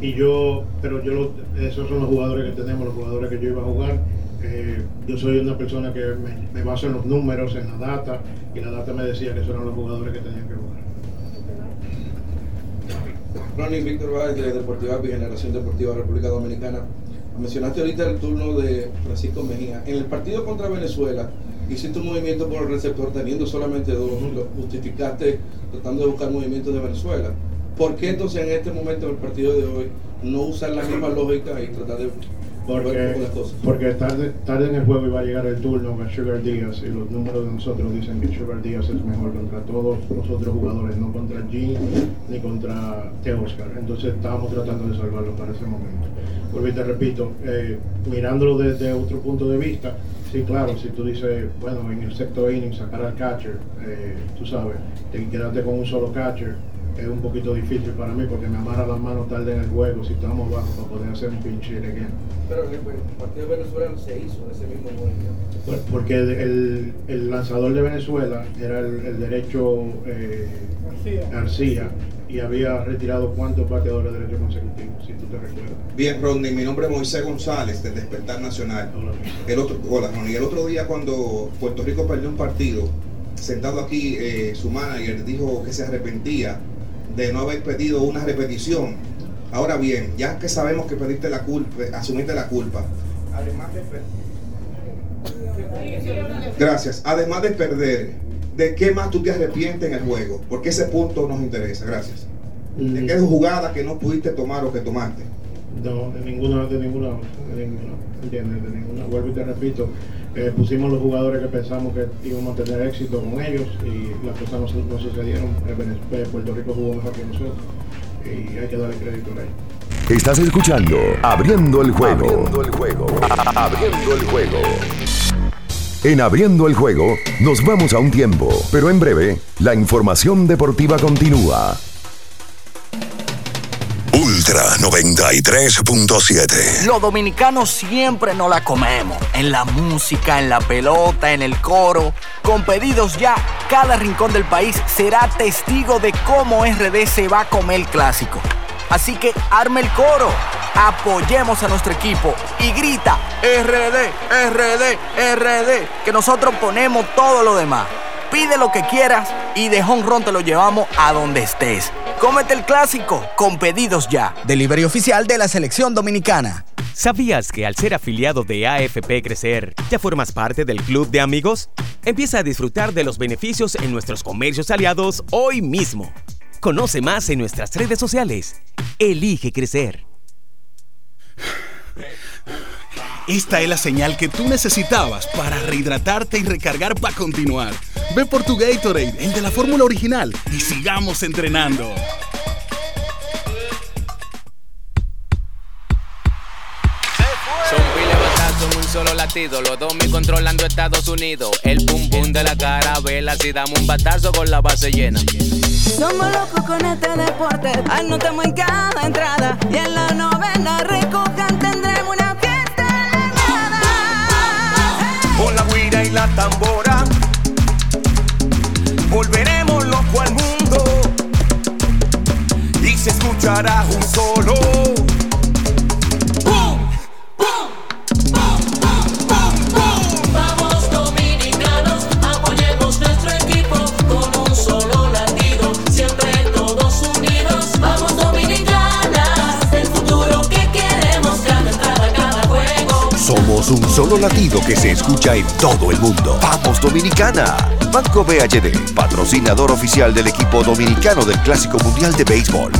Y yo, pero yo, lo- esos son los jugadores que tenemos, los jugadores que yo iba a jugar. Eh, yo soy una persona que me, me baso en los números, en la data, y la data me decía que esos eran los jugadores que tenían que jugar. Ronnie Víctor Báez de Deportiva Generación Deportiva República Dominicana. Mencionaste ahorita el turno de Francisco Mejía. En el partido contra Venezuela hiciste un movimiento por el receptor teniendo solamente dos. Lo justificaste tratando de buscar movimientos de Venezuela. ¿Por qué entonces en este momento del partido de hoy no usar la misma lógica y tratar de Porque, porque tarde, tarde en el juego iba a llegar el turno a Sugar Díaz y los números de nosotros dicen que Sugar Díaz es mejor contra todos los otros jugadores, no contra Jean ni contra T. Oscar. Entonces estábamos tratando de salvarlo para ese momento. Y te repito, eh, mirándolo desde otro punto de vista, sí, claro, si tú dices, bueno, en el sexto inning sacar al catcher, eh, tú sabes, te quedarte con un solo catcher, es un poquito difícil para mí porque me amarra las manos tarde en el juego si estamos bajos para poder hacer un pinche again. Pero en el partido de Venezuela se hizo ese mismo movimiento. Por- Porque el, el lanzador de Venezuela era el, el derecho eh, García y había retirado cuántos bateadores derechos consecutivos, si tú te recuerdas. Bien, Rodney, mi nombre es Moisés González, del Despertar Nacional. El otro, hola, Ronnie. El otro día cuando Puerto Rico perdió un partido, sentado aquí, eh, su manager dijo que se arrepentía de no haber pedido una repetición. Ahora bien, ya que sabemos que pediste la culpa, asumiste la culpa, además de per- Gracias. Además de perder, ¿de qué más tú te arrepientes en el juego? Porque ese punto nos interesa. Gracias. ¿De qué jugada que no pudiste tomar o que tomaste? No, de ninguna, de ninguna, de ninguna, ¿entiendes? De ninguna. Vuelvo y te repito, eh, pusimos los jugadores que pensamos que íbamos a tener éxito con ellos y las cosas no, no sucedieron. Eh, eh, Puerto Rico jugó mejor que nosotros y hay que darle crédito a ellos. Estás escuchando Abriendo el juego. Abriendo el juego. Abriendo el juego. En Abriendo el juego nos vamos a un tiempo, pero en breve la información deportiva continúa. Ultra 93.7. Los dominicanos siempre nos la comemos. En la música, en la pelota, en el coro. Con pedidos ya, cada rincón del país será testigo de cómo RD se va a comer el clásico. Así que arme el coro, apoyemos a nuestro equipo y grita RD, RD, RD, que nosotros ponemos todo lo demás. Pide lo que quieras y de Ron te lo llevamos a donde estés. Cómete el clásico con pedidos ya. Delivery oficial de la selección dominicana. ¿Sabías que al ser afiliado de AFP Crecer, ya formas parte del club de amigos? Empieza a disfrutar de los beneficios en nuestros comercios aliados hoy mismo. Conoce más en nuestras redes sociales. Elige crecer. Esta es la señal que tú necesitabas para rehidratarte y recargar para continuar. Ve por tu Gatorade, el de la fórmula original, y sigamos entrenando. Son pile batazos en un solo latido. Los dos me controlando Estados Unidos. El pum pum de la carabela. Si damos un batazo con la base llena. Somos locos con este deporte, anotamos en cada entrada y en la novena recojan tendremos una fiesta Con la guira y la tambora Volveremos loco al mundo. Y se escuchará un solo solo latido que se escucha en todo el mundo. ¡Vamos Dominicana! Banco BHD, patrocinador oficial del equipo dominicano del Clásico Mundial de Béisbol.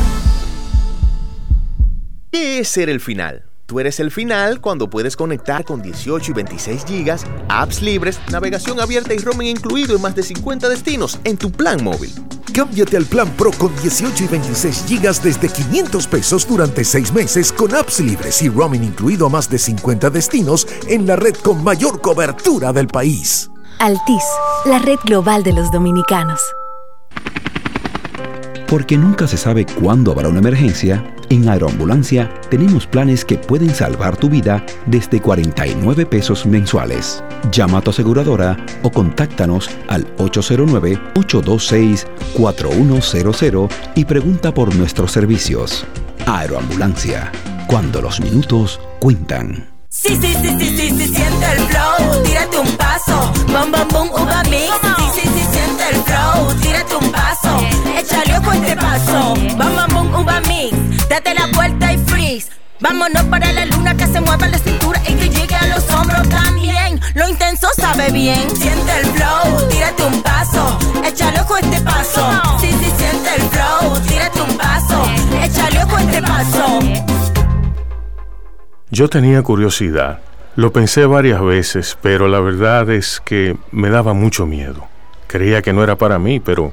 ¿Qué es ser el final? Tú eres el final cuando puedes conectar con 18 y 26 gigas, apps libres, navegación abierta y roaming incluido en más de 50 destinos en tu plan móvil. Cámbiate al plan Pro con 18 y 26 gigas desde 500 pesos durante 6 meses con apps libres y roaming incluido a más de 50 destinos en la red con mayor cobertura del país. Altis, la red global de los dominicanos. Porque nunca se sabe cuándo habrá una emergencia, en Aeroambulancia tenemos planes que pueden salvar tu vida desde 49 pesos mensuales. Llama a tu aseguradora o contáctanos al 809-826-4100 y pregunta por nuestros servicios. Aeroambulancia, cuando los minutos cuentan. Sí, sí, sí, sí, sí, sí, siente el flow, tírate un paso, bom, bom, bom, uva mix. Sí, sí, sí, siente el flow, tírate un paso, échale ojo este paso, bom, bom, bom, uva mix. Date la vuelta y freeze. Vámonos para la luna que se mueva la cintura y que llegue a los hombros también. Lo intenso sabe bien. Siente el flow, tírate un paso, échale ojo este paso. Sí, sí, siente el flow, tírate un paso, échale ojo este paso. Yo tenía curiosidad. Lo pensé varias veces, pero la verdad es que me daba mucho miedo. Creía que no era para mí, pero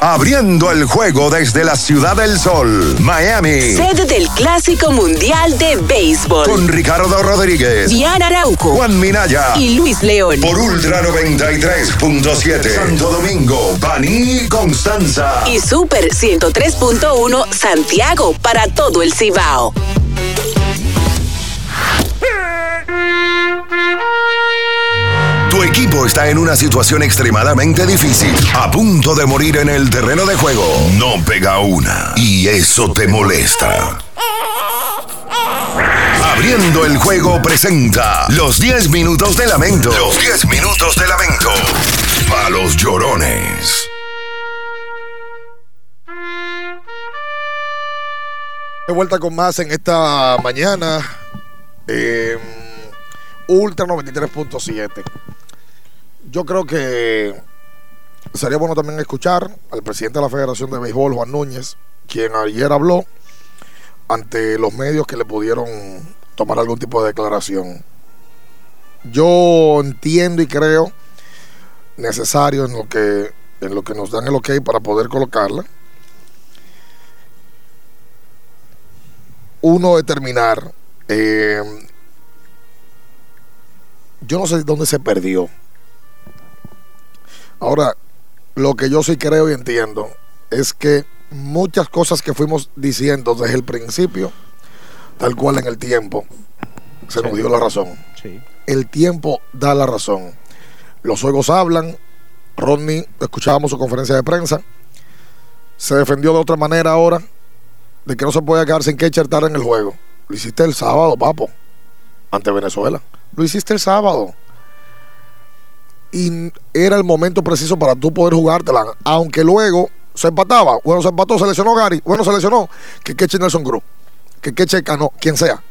Abriendo el juego desde la Ciudad del Sol, Miami. Sede del Clásico Mundial de Béisbol. Con Ricardo Rodríguez, Diana Arauco, Juan Minaya y Luis León. Por Ultra 93.7. Santo Domingo, Baní, Constanza. Y Super 103.1 Santiago para todo el Cibao. Está en una situación extremadamente difícil, a punto de morir en el terreno de juego. No pega una y eso te molesta. Abriendo el juego presenta los 10 minutos de lamento. Los 10 minutos de lamento. A los llorones. De vuelta con más en esta mañana. eh, Ultra 93.7. Yo creo que sería bueno también escuchar al presidente de la Federación de Béisbol, Juan Núñez, quien ayer habló ante los medios que le pudieron tomar algún tipo de declaración. Yo entiendo y creo necesario en lo que en lo que nos dan el ok para poder colocarla. Uno determinar eh, yo no sé dónde se perdió. Ahora, lo que yo sí creo y entiendo es que muchas cosas que fuimos diciendo desde el principio, tal cual en el tiempo, se nos dio la razón. El tiempo da la razón. Los juegos hablan. Rodney, escuchábamos su conferencia de prensa. Se defendió de otra manera ahora de que no se puede quedar sin catcher tarde en el juego. Lo hiciste el sábado, papo, ante Venezuela. Lo hiciste el sábado. Y era el momento preciso para tú poder jugártela. Aunque luego se empataba. Bueno, se empató, se lesionó Gary. Bueno, se lesionó. Que queche Nelson Cruz. Que queche Cano, quien sea.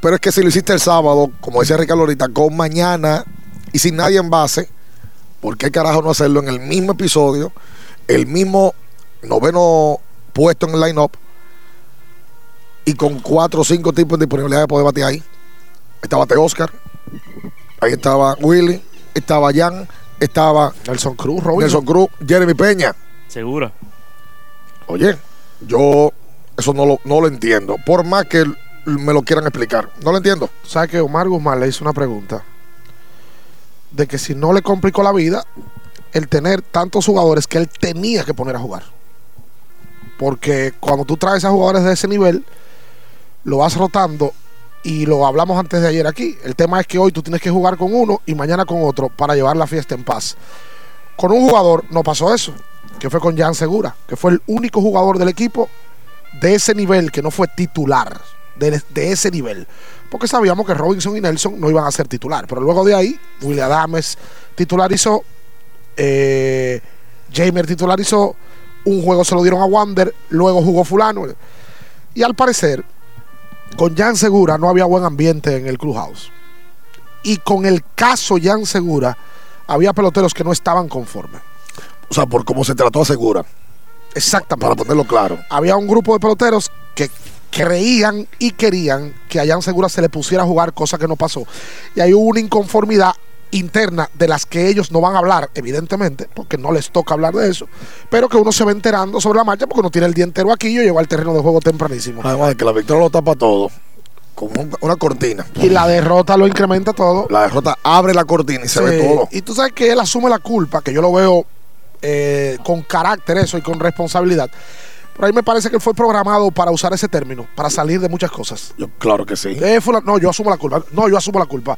Pero es que si lo hiciste el sábado, como decía Ricardo ahorita, con mañana y sin nadie en base, ¿por qué carajo no hacerlo en el mismo episodio? El mismo noveno puesto en el line-up y con cuatro o cinco tipos de disponibilidad de poder batear ahí. Estaba Te Oscar, ahí estaba Willy, estaba Jan, estaba Nelson Cruz, Robinson. Nelson Cruz, Jeremy Peña. Seguro. Oye, yo eso no lo, no lo entiendo. Por más que me lo quieran explicar. No lo entiendo. ¿Sabes que Omar Guzmán le hizo una pregunta? De que si no le complicó la vida el tener tantos jugadores que él tenía que poner a jugar. Porque cuando tú traes a jugadores de ese nivel, lo vas rotando y lo hablamos antes de ayer aquí. El tema es que hoy tú tienes que jugar con uno y mañana con otro para llevar la fiesta en paz. Con un jugador no pasó eso, que fue con Jan Segura, que fue el único jugador del equipo de ese nivel que no fue titular, de, ese nivel. Porque sabíamos que Robinson y Nelson no iban a ser titular. Pero luego de ahí, William Adames titularizó, eh, Jamer titularizó, un juego se lo dieron a Wander, luego jugó Fulano. Y al parecer, con Jan Segura no había buen ambiente en el clubhouse. Y con el caso Jan Segura, había peloteros que no estaban conformes. O sea, por cómo se trató a Segura. Exactamente. Para ponerlo claro. Había un grupo de peloteros que creían y querían que a Jan Segura se le pusiera a jugar, cosa que no pasó. Y hay una inconformidad interna de las que ellos no van a hablar, evidentemente, porque no les toca hablar de eso, pero que uno se va enterando sobre la marcha porque uno tiene el día entero aquí y yo llego al terreno de juego tempranísimo. Además de que la victoria lo tapa todo, como un- una cortina. Y la derrota lo incrementa todo. La derrota abre la cortina y se ve todo. Y tú sabes que él asume la culpa, que yo lo veo eh, con carácter eso y con responsabilidad. Pero a mí me parece que él fue programado para usar ese término, para salir de muchas cosas. Yo, claro que sí. Eh, no, yo asumo la culpa. No, yo asumo la culpa.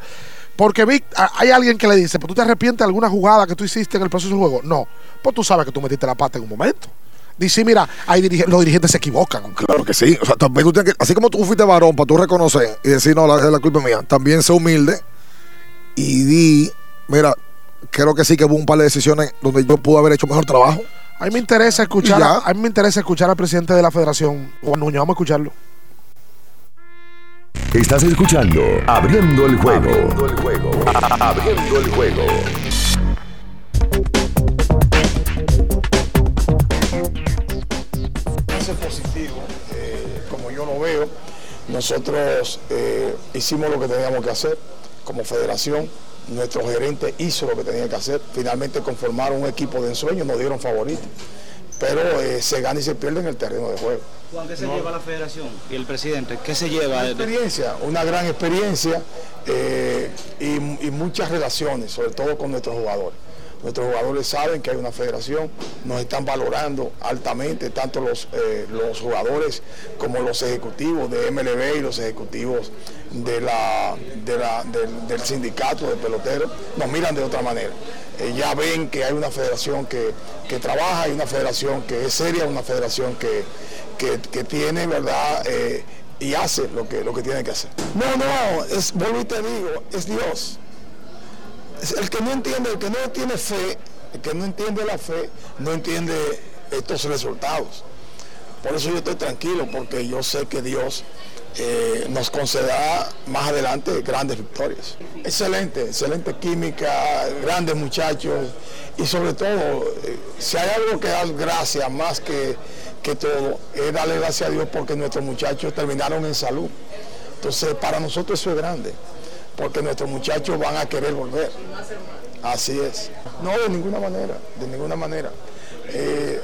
Porque Vic, hay alguien que le dice, ¿pero tú te arrepientes de alguna jugada que tú hiciste en el proceso del juego? No. Pues tú sabes que tú metiste la pata en un momento. Dice, mira, hay dirige- los dirigentes se equivocan. Claro que sí. O sea, también tú tienes que, así como tú fuiste varón para tú reconocer y decir, no, la, la culpa es mía, también sé humilde y di, mira, creo que sí que hubo un par de decisiones donde yo pude haber hecho mejor trabajo. A mí me interesa escuchar, a, a mí me interesa escuchar al presidente de la federación, Juan Núñez, vamos a escucharlo. Estás escuchando Abriendo el juego. Abriendo el juego. Abriendo el juego. balance positivo, eh, como yo lo veo. Nosotros eh, hicimos lo que teníamos que hacer como federación. Nuestro gerente hizo lo que tenía que hacer. Finalmente conformaron un equipo de ensueño, nos dieron favoritos. Pero eh, se gana y se pierde en el terreno de juego. Juan, ¿qué se No. lleva la federación y el presidente? ¿Qué se lleva? Una experiencia, una gran experiencia eh, y, y muchas relaciones, sobre todo con nuestros jugadores. Nuestros jugadores saben que hay una federación, nos están valorando altamente, tanto los, eh, los jugadores como los ejecutivos de MLB y los ejecutivos del, del sindicato de peloteros, nos miran de otra manera. Eh, ya ven que hay una federación que, que trabaja, hay una federación que es seria, una federación que, que, que tiene, ¿verdad? Eh, y hace lo que, lo que tiene que hacer. No, no, es, vuelvo y te digo, es Dios. El que no entiende, el que no tiene fe, el que no entiende la fe, no entiende estos resultados. Por eso yo estoy tranquilo, porque yo sé que Dios eh, nos concederá más adelante grandes victorias. Excelente, excelente química, grandes muchachos y sobre todo, eh, si hay algo que dar gracias más que, que todo, es darle gracias a Dios porque nuestros muchachos terminaron en salud. Entonces, para nosotros eso es grande, porque nuestros muchachos van a querer volver. Así es. No, de ninguna manera, de ninguna manera. Eh,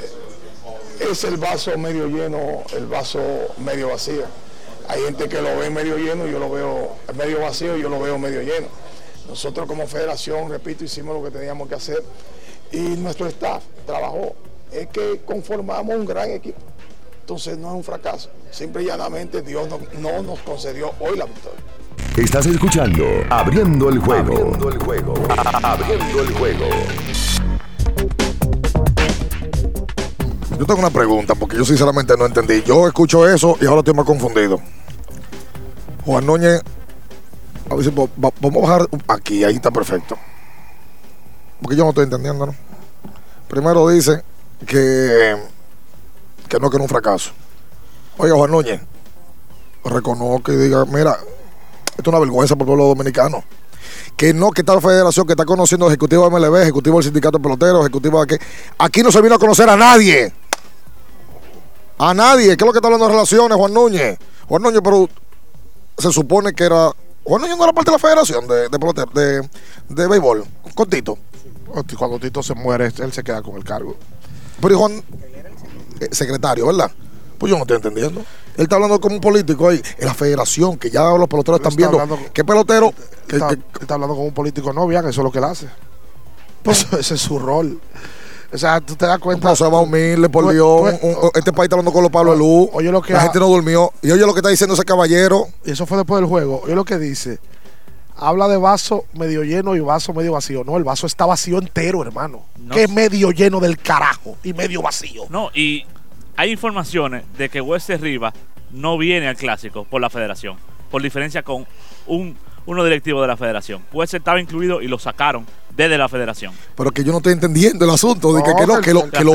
es el vaso medio lleno, el vaso medio vacío. Hay gente que lo ve medio lleno, yo lo veo medio vacío, yo lo veo medio lleno. Nosotros como federación, repito, hicimos lo que teníamos que hacer y nuestro staff trabajó. Es que conformamos un gran equipo. Entonces no es un fracaso. Simple y llanamente Dios no, no nos concedió hoy la victoria. Estás escuchando Abriendo el juego. Abriendo el juego. Abriendo el juego. Yo tengo una pregunta, porque yo sinceramente no entendí. Yo escucho eso y ahora estoy más confundido. Juan Núñez, a ver si vamos a bajar aquí, ahí está perfecto. Porque yo no estoy entendiendo, ¿no? Primero dice que, que no, que es un fracaso. Oiga, Juan Núñez, reconozca y diga, mira, esto es una vergüenza por el pueblo dominicano. Que no, que esta federación que está conociendo ejecutivo de MLB, ejecutivo del sindicato de peloteros, ejecutivo de aquí. Aquí no se vino a conocer a nadie. A nadie. ¿Qué es lo que está hablando de relaciones, Juan Núñez? Juan Núñez, pero se supone que era. Juan Núñez no era parte de la federación de, de, de, de béisbol. Con Tito. Cuando Tito se muere, él se queda con el cargo. Pero Juan, eh, secretario, ¿verdad? Pues yo no estoy entendiendo. Él está hablando como un político ahí, en la federación, que ya los peloteros están está viendo. hablando- ¿Qué pelotero? que- está, que- él está hablando con un político no, vean, eso es lo que él hace. Eso- ese es su rol. O sea, tú te das cuenta. No, se va humilde, por Tú- Dios. Un- un- este país está hablando con los Pablo de Luz. Oye lo que La ha- gente no durmió. Y oye lo que está diciendo ese caballero. Y eso fue después del juego. Oye lo que dice. Habla de vaso medio lleno y vaso medio vacío. No, el vaso está vacío entero, hermano. No que medio lleno del carajo y medio vacío. No, y hay informaciones de que Wesley Rivas no viene al clásico por la federación, por diferencia con un uno directivo de la federación. Wesley estaba incluido y lo sacaron desde la federación. Pero que yo no estoy entendiendo el asunto. De que, que, lo- que- lo- que lo-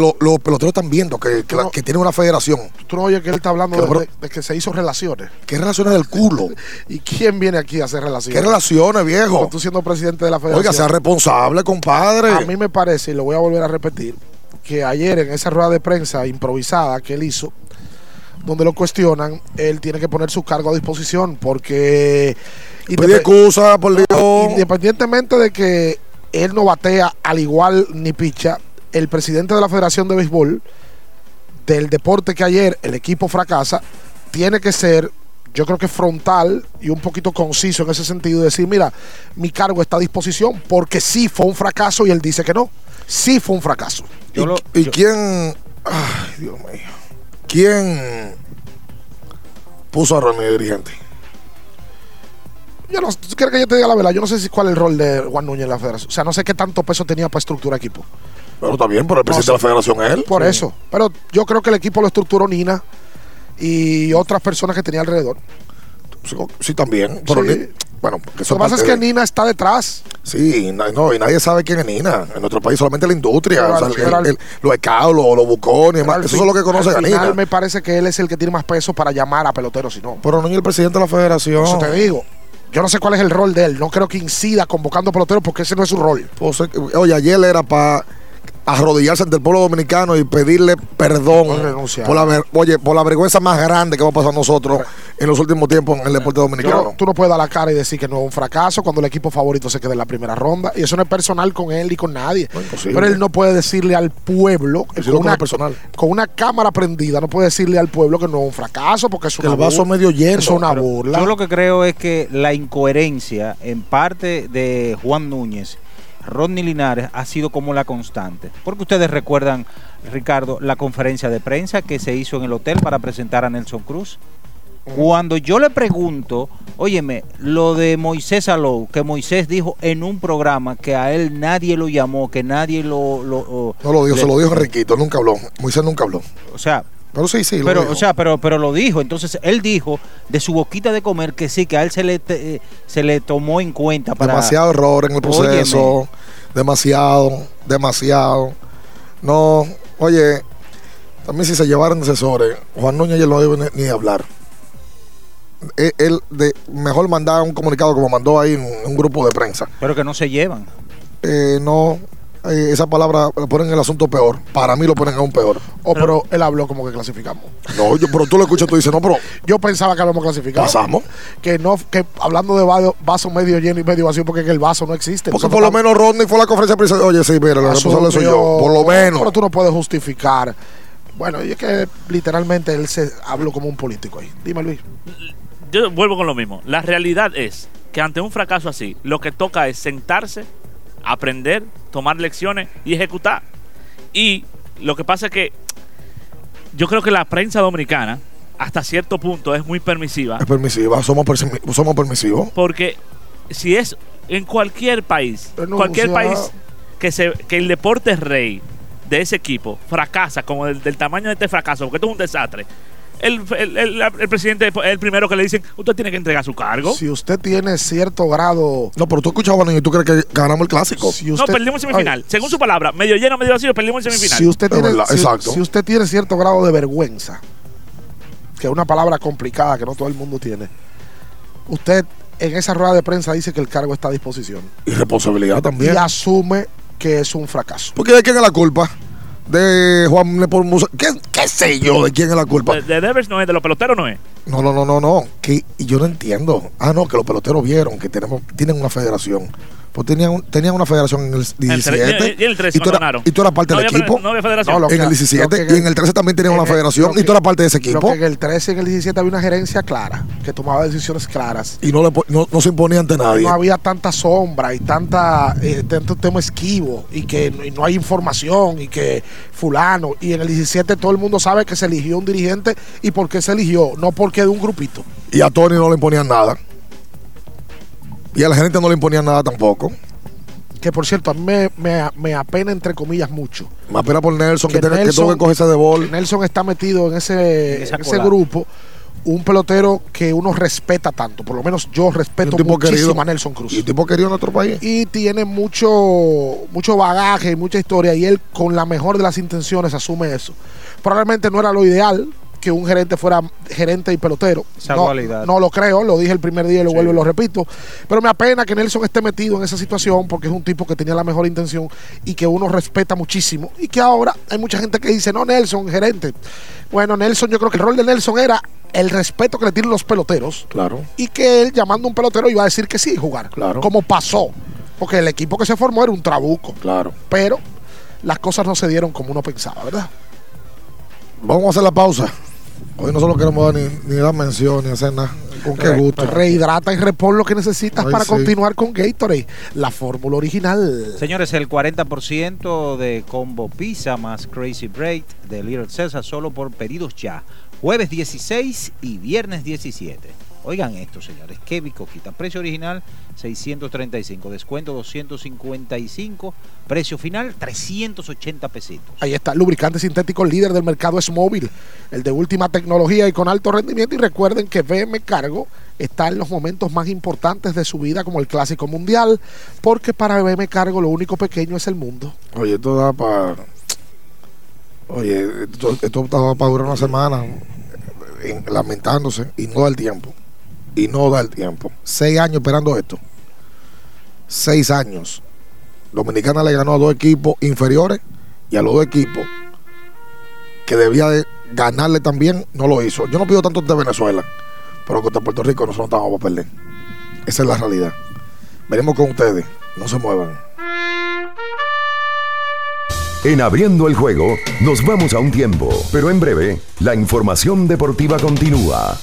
lo- los peloteros están viendo que, que, la- que tienen una federación. Tú no oyes que él está hablando Que de, bro- de- de que se hizo relaciones. ¿Qué relaciones del culo? ¿Y quién viene aquí a hacer relaciones? ¿Qué relaciones, viejo? Como tú siendo presidente de la federación. Oiga, sea responsable, compadre. A mí me parece, y lo voy a volver a repetir, que ayer en esa rueda de prensa improvisada que él hizo, donde lo cuestionan, él tiene que poner su cargo a disposición porque... Pide excusa, por Dios. Independientemente de que él no batea al igual ni picha, el presidente de la Federación de Béisbol, del deporte que ayer el equipo fracasa, tiene que ser, yo creo que frontal y un poquito conciso en ese sentido, y decir, mira, mi cargo está a disposición, porque sí fue un fracaso y él dice que no, sí fue un fracaso. ¿Y, y quién? Ay, Dios mío. ¿Quién puso a Ronnie de dirigente? Yo no, ¿tú quieres que yo te diga la verdad? Yo no sé si cuál es el rol de Juan Núñez en la federación. O sea, no sé qué tanto peso tenía para estructurar equipo. Pero está bien, pero el presidente No de la federación es él. Por eso. Pero yo creo que el equipo lo estructuró Nina y otras personas que tenía alrededor. Sí, sí, también. Pero Sí. ni- bueno, porque eso Lo que pasa es que de- Nina está detrás. Sí, no, y nadie sabe quién es Nina. En nuestro país solamente la industria. O sea, el- al- el- los los, bucones, Eso es lo que conoce a al final Nina. me parece que él es el que tiene más peso para llamar a peloteros, si no. Pero no es el presidente de la federación. Eso te digo. Yo no sé cuál es el rol de él. No creo que incida convocando peloteros porque ese no es su rol. Pues, eh, oye, ayer era para arrodillarse ante el pueblo dominicano y pedirle perdón Por la, ver- oye, por la vergüenza más grande que pasar a nosotros en los últimos tiempos en el deporte Yo- dominicano. tú no puedes dar la cara y decir que no es un fracaso cuando el equipo favorito se queda en la primera ronda. Y eso no es personal con él ni con nadie. Pero él no puede decirle al pueblo, con una, personal. con una cámara prendida, no puede decirle al pueblo que no es un fracaso porque es Que una el vaso medio lleno. Es una burla. Yo lo que creo es que la incoherencia en parte de Juan Núñez, Rodney Linares, ha sido como la constante. Porque ustedes recuerdan, Ricardo, la conferencia de prensa que se hizo en el hotel para presentar a Nelson Cruz. Cuando yo le pregunto, óyeme, lo de Moisés Alou, que Moisés dijo en un programa que a él nadie lo llamó, que nadie lo... lo- No lo dijo, le- se lo dijo Enriquito, nunca habló. Moisés nunca habló. O sea, Pero sí, sí, lo pero, dijo. o sea, pero, pero lo dijo. Entonces él dijo de su boquita de comer que sí, que a él se le te- eh, se le tomó en cuenta para demasiado error en el proceso. Óyeme. Demasiado, demasiado. No, oye, también si se llevaran asesores, Juan Núñez ya no debe ni, ni hablar. Él, él de, mejor mandar un comunicado como mandó ahí en un grupo de prensa. Pero que no se llevan. Eh, no, eh, esa palabra la ponen en el asunto peor. Para mí lo ponen aún peor. Oh, pero él habló como que clasificamos. No, yo, pero tú lo escuchas, tú dices, no, pero Yo pensaba que habíamos clasificado. pasamos. Que no, que hablando de vaso, vaso medio lleno y medio vacío, porque que el vaso no existe. Porque Nosotros por lo estamos- menos Rodney fue a la conferencia de. Oye, sí, mira, el responsable soy yo. Por lo menos. Pero tú no puedes justificar. Bueno, y es que literalmente él se habló como un político ahí. Dime, Luis. Yo vuelvo con lo mismo. La realidad es que ante un fracaso así, lo que toca es sentarse, aprender, tomar lecciones y ejecutar. Y lo que pasa es que yo creo que la prensa dominicana, hasta cierto punto, es muy permisiva. Es permisiva, somos, somos permisivos. Porque si es en cualquier país, no cualquier país que, se, que el deporte rey de ese equipo fracasa, como del, del tamaño de este fracaso, porque esto es un desastre. El, el- el- el presidente es el primero que le dicen, usted tiene que entregar su cargo. Si usted tiene cierto grado. No, pero tú escuchas a Juan y tú crees que ganamos el clásico. Si no, perdimos semifinal. Según su palabra, medio lleno, medio vacío, perdimos en semifinal. Si usted, tiene, verdad, si- exacto. si usted tiene cierto grado de vergüenza, que es una palabra complicada que no todo el mundo tiene, usted en esa rueda de prensa dice que el cargo está a disposición Y responsabilidad y también. asume que es un fracaso. Porque de quién es la culpa? De Juan Musa. ¿Qué, ¿Qué sé yo de quién es la culpa? De, de Devers no es, de los peloteros no es. No, no, no, no, no. Que y yo no entiendo. Ah, no, que los peloteros vieron que tenemos, tienen una federación. Pues tenían, un- tenían una federación en el 17. y en el 13 y, tú y tú eras parte No del había equipo. no había federación. No, en que- el 17. lo que- y en el 13 también tenían una federación. que- y tú eras parte de ese Lo equipo. que en el 13 y en el 17 había una gerencia clara, que tomaba decisiones claras. Y no, le, no, no se imponía ante nadie. No había tanta sombra y tanta eh, tanto tema esquivo y que y no hay información y que fulano. Y en el 17 todo el mundo sabe que se eligió un dirigente y por qué se eligió, no porque de un grupito. Y a Tony no le imponían nada. Y a la gente no le imponían nada tampoco. Que por cierto, a mí me, me- me apena entre comillas mucho. Más pena por Nelson, que, Que tiene- que Nelson- que cogerse de bol. Nelson está metido en ese, En esa en ese grupo. Un pelotero que uno respeta tanto. Por lo menos yo respeto muchísimo querido. a Nelson Cruz. Y un tipo querido en nuestro país. y tiene mucho mucho bagaje y mucha historia y él con la mejor de las intenciones asume eso. Probablemente no era lo ideal que un gerente fuera gerente y pelotero. Esa no, no lo creo, lo dije el primer día y lo Sí. vuelvo y lo repito. Pero me apena que Nelson esté metido en esa situación porque es un tipo que tenía la mejor intención y que uno respeta muchísimo. Y que ahora hay mucha gente que dice, no, Nelson, gerente. Bueno, Nelson, yo creo que el rol de Nelson era el respeto que le tienen los peloteros Claro. y que él llamando a un pelotero iba a decir que sí jugar. Claro. Como pasó. Porque el equipo que se formó era un trabuco. Claro. Pero las cosas no se dieron como uno pensaba, ¿verdad? Vamos a hacer la pausa. Hoy nosotros queremos dar ni, ni dar mención ni hacer nada. Con qué gusto. Rehidrata y repon lo que necesitas Ay, para sí. continuar con Gatorade, la fórmula original. Señores, el 40% de combo pizza más Crazy Break de Little César solo por pedidos ya. Jueves 16 y viernes 17. Oigan esto, señores. Qué bicoquita. Precio original 635. Descuento 255. Precio final 380 pesitos. Ahí está, lubricante sintético líder del mercado es móvil, el de última tecnología y con alto rendimiento. Y recuerden que BM Cargo está en los momentos más importantes de su vida, como el Clásico Mundial, porque para BM Cargo lo único pequeño es el mundo. Oye, esto da para. Oye, esto, esto da para durar una semana en- lamentándose y no da el tiempo. Y no da el tiempo. Seis años esperando esto. Seis años. Dominicana le ganó a dos equipos inferiores y a los dos equipos que debía de ganarle también, no lo hizo. Yo no pido tanto de Venezuela, pero contra Puerto Rico nosotros no estábamos para perder. Esa es la realidad. Veremos con ustedes. No se muevan. En abriendo el juego, nos vamos a un tiempo, pero en breve, la información deportiva continúa.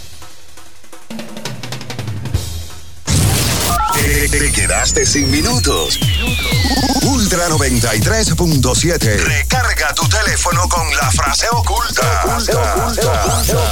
Mérida. Quedaste sin minutos. Ultra 93.7. Recarga tu teléfono con la frase oculta.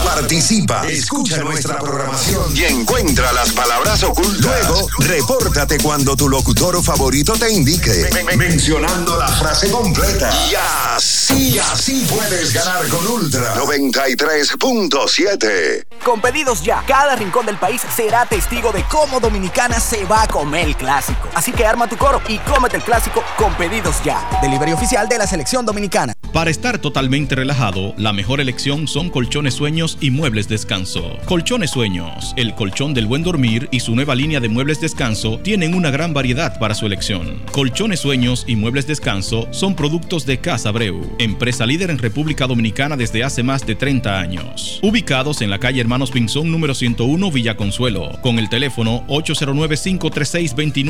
Participa, escucha nuestra programación y encuentra las palabras ocultas. Luego, repórtate cuando tu locutor favorito te indique, mencionando la frase completa. Y así, así puedes ganar con Ultra 93.7. Con pedidos ya, cada rincón del país será testigo de cómo Dominicana se va a comer el clásico. Así que arma tu coro y cómete el clásico con pedidos ya. Delivery oficial de la selección dominicana. Para estar totalmente relajado, la mejor elección son colchones sueños y muebles descanso. Colchones sueños, el colchón del buen dormir y su nueva línea de muebles descanso tienen una gran variedad para su elección. Colchones sueños y muebles descanso son productos de Casa Breu, empresa líder en República Dominicana desde hace más de 30 años. Ubicados en la calle Hermanos Pinzón número 101 Villa Consuelo, con el teléfono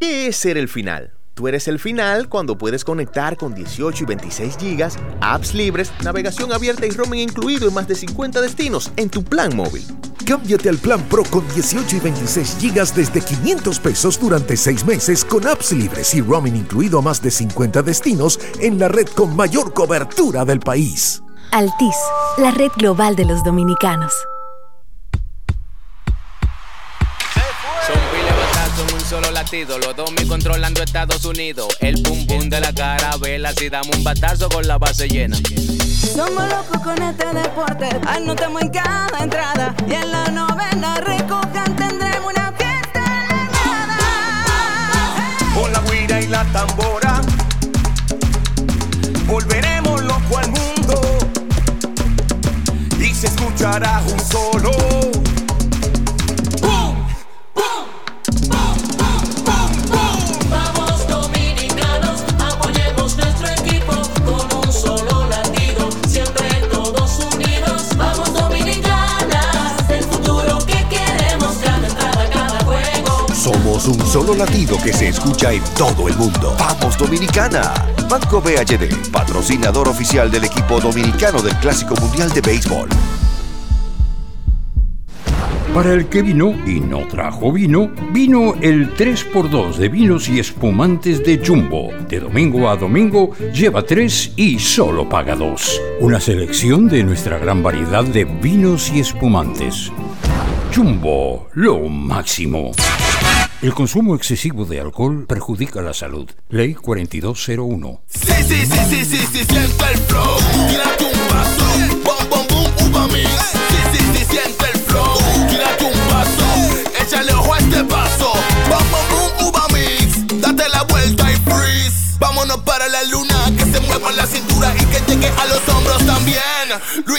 ¿Qué es ser el final? Tú eres el final cuando puedes conectar con 18 y 26 gigas, apps libres, navegación abierta y roaming incluido en más de 50 destinos en tu plan móvil. Cámbiate al plan Pro con 18 y 26 gigas desde 500 pesos durante 6 meses con apps libres y roaming incluido a más de 50 destinos en la red con mayor cobertura del país. Altis, la red global de los dominicanos. Solo latido, los dos me controlando Estados Unidos. El pum pum de la carabela, si damos un batazo con la base llena. Somos locos con este deporte, anotamos en cada entrada y en la novena recojan tendremos una fiesta elevada. la tambora. Volveremos loco al mundo y se escuchará un solo. Vamos Un solo latido que se escucha en todo el mundo. ¡Vamos Dominicana! Banco BHD, patrocinador oficial del equipo dominicano del Clásico Mundial de Béisbol. Para el que vino y no trajo vino, vino el 3x2 de vinos y espumantes de Jumbo. De domingo a domingo, lleva 3 y solo paga 2. Una selección de nuestra gran variedad de vinos y espumantes. Jumbo, lo máximo. El consumo excesivo de alcohol perjudica la salud. Ley 4201. Sí, sí, sí, sí, sí, sí, siente el flow. Tírate un paso. Bom, bom, boom, uva mix. Sí, sí, sí, siente el flow. Tírate un paso. Échale ojo a este paso. Bom, bom, boom, uva mix. Date la vuelta y freeze. Vámonos para la luna. Que se mueva la cintura y que llegue a los hombros también. Lo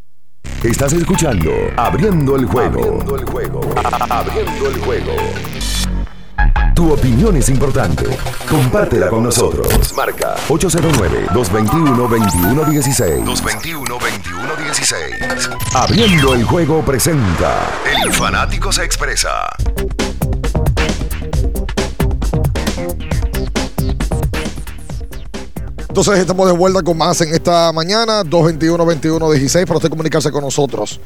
Estás escuchando Abriendo el juego. Abriendo el juego. Abriendo el juego. Tu opinión es importante. Compártela con nosotros. Marca 809-221-2116. 221-2116. Abriendo el juego presenta. El fanático se expresa. Entonces estamos de vuelta con más en esta mañana, 221-21-16, para usted comunicarse con nosotros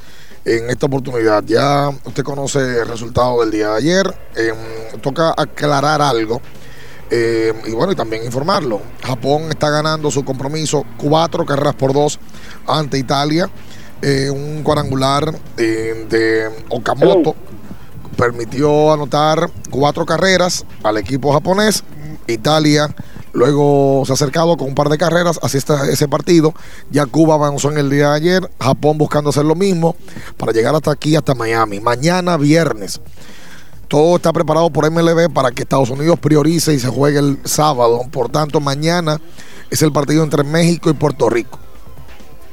en esta oportunidad. Ya usted conoce el resultado del día de ayer. Eh, toca aclarar algo. eh, y bueno, y también informarlo. Japón está ganando su compromiso cuatro carreras por dos ante Italia. Eh, un cuadrangular eh, de Okamoto permitió anotar cuatro carreras al equipo japonés. Italia luego se ha acercado con un par de carreras, así está ese partido. Ya Cuba avanzó en el día de ayer, Japón buscando hacer lo mismo para llegar hasta aquí, hasta Miami. Mañana viernes. Todo está preparado por MLB para que Estados Unidos priorice y se juegue el sábado. Por tanto, mañana es el partido entre México y Puerto Rico.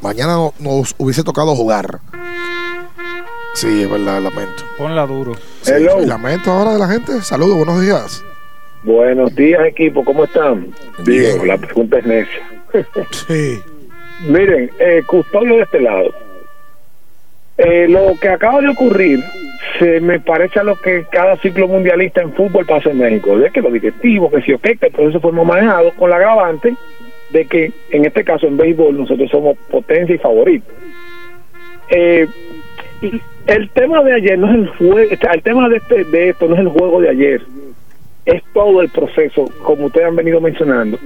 Mañana no- nos hubiese tocado jugar. Sí, es verdad, lamento. Ponla duro. Sí, lamento ahora de la gente. Saludos, buenos días. Buenos días, equipo, ¿cómo están? Bien, la pregunta es necia. sí. Miren, eh, custodio de este lado. Eh, lo que acaba de ocurrir se me parece a lo que cada ciclo mundialista en fútbol pasa en México. De que los directivos, que si ok, que el proceso fue manejado con la agravante de que en este caso en béisbol nosotros somos potencia y favorito. Eh, y el tema de ayer no es el juego, el tema de, este, de esto no es el juego de ayer, es todo el proceso, como ustedes han venido mencionando.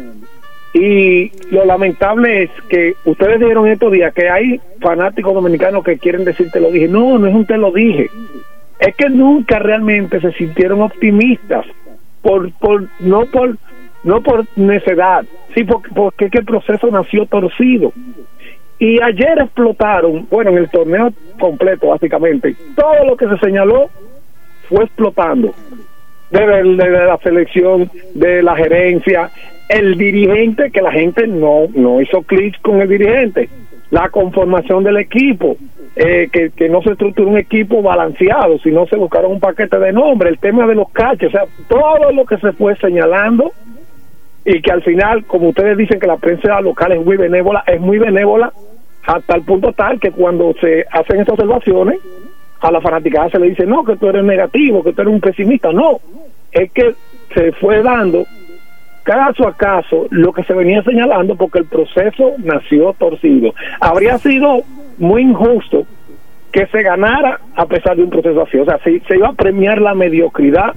Y lo lamentable es que ustedes dijeron estos días que hay fanáticos dominicanos que quieren decir te lo dije. No, no es un te lo dije. Es que nunca realmente se sintieron optimistas por, por no por no por necedad, sí porque, porque es que el proceso nació torcido. Y ayer explotaron, bueno, en el torneo completo básicamente, todo lo que se señaló fue explotando. Desde la selección, de la gerencia, el dirigente, que la gente no, no hizo clic con el dirigente, la conformación del equipo, eh, que, que no se estructuró un equipo balanceado, sino se buscaron un paquete de nombres, el tema de los caches, o sea, todo lo que se fue señalando y que al final, como ustedes dicen que la prensa local es muy benévola, es muy benévola hasta el punto tal que cuando se hacen estas observaciones, a la fanaticada se le dice, no, que tú eres negativo, que tú eres un pesimista, no, es que se fue dando caso a caso lo que se venía señalando porque el proceso nació torcido. Habría sido muy injusto que se ganara a pesar de un proceso así. O sea, se, se iba a premiar la mediocridad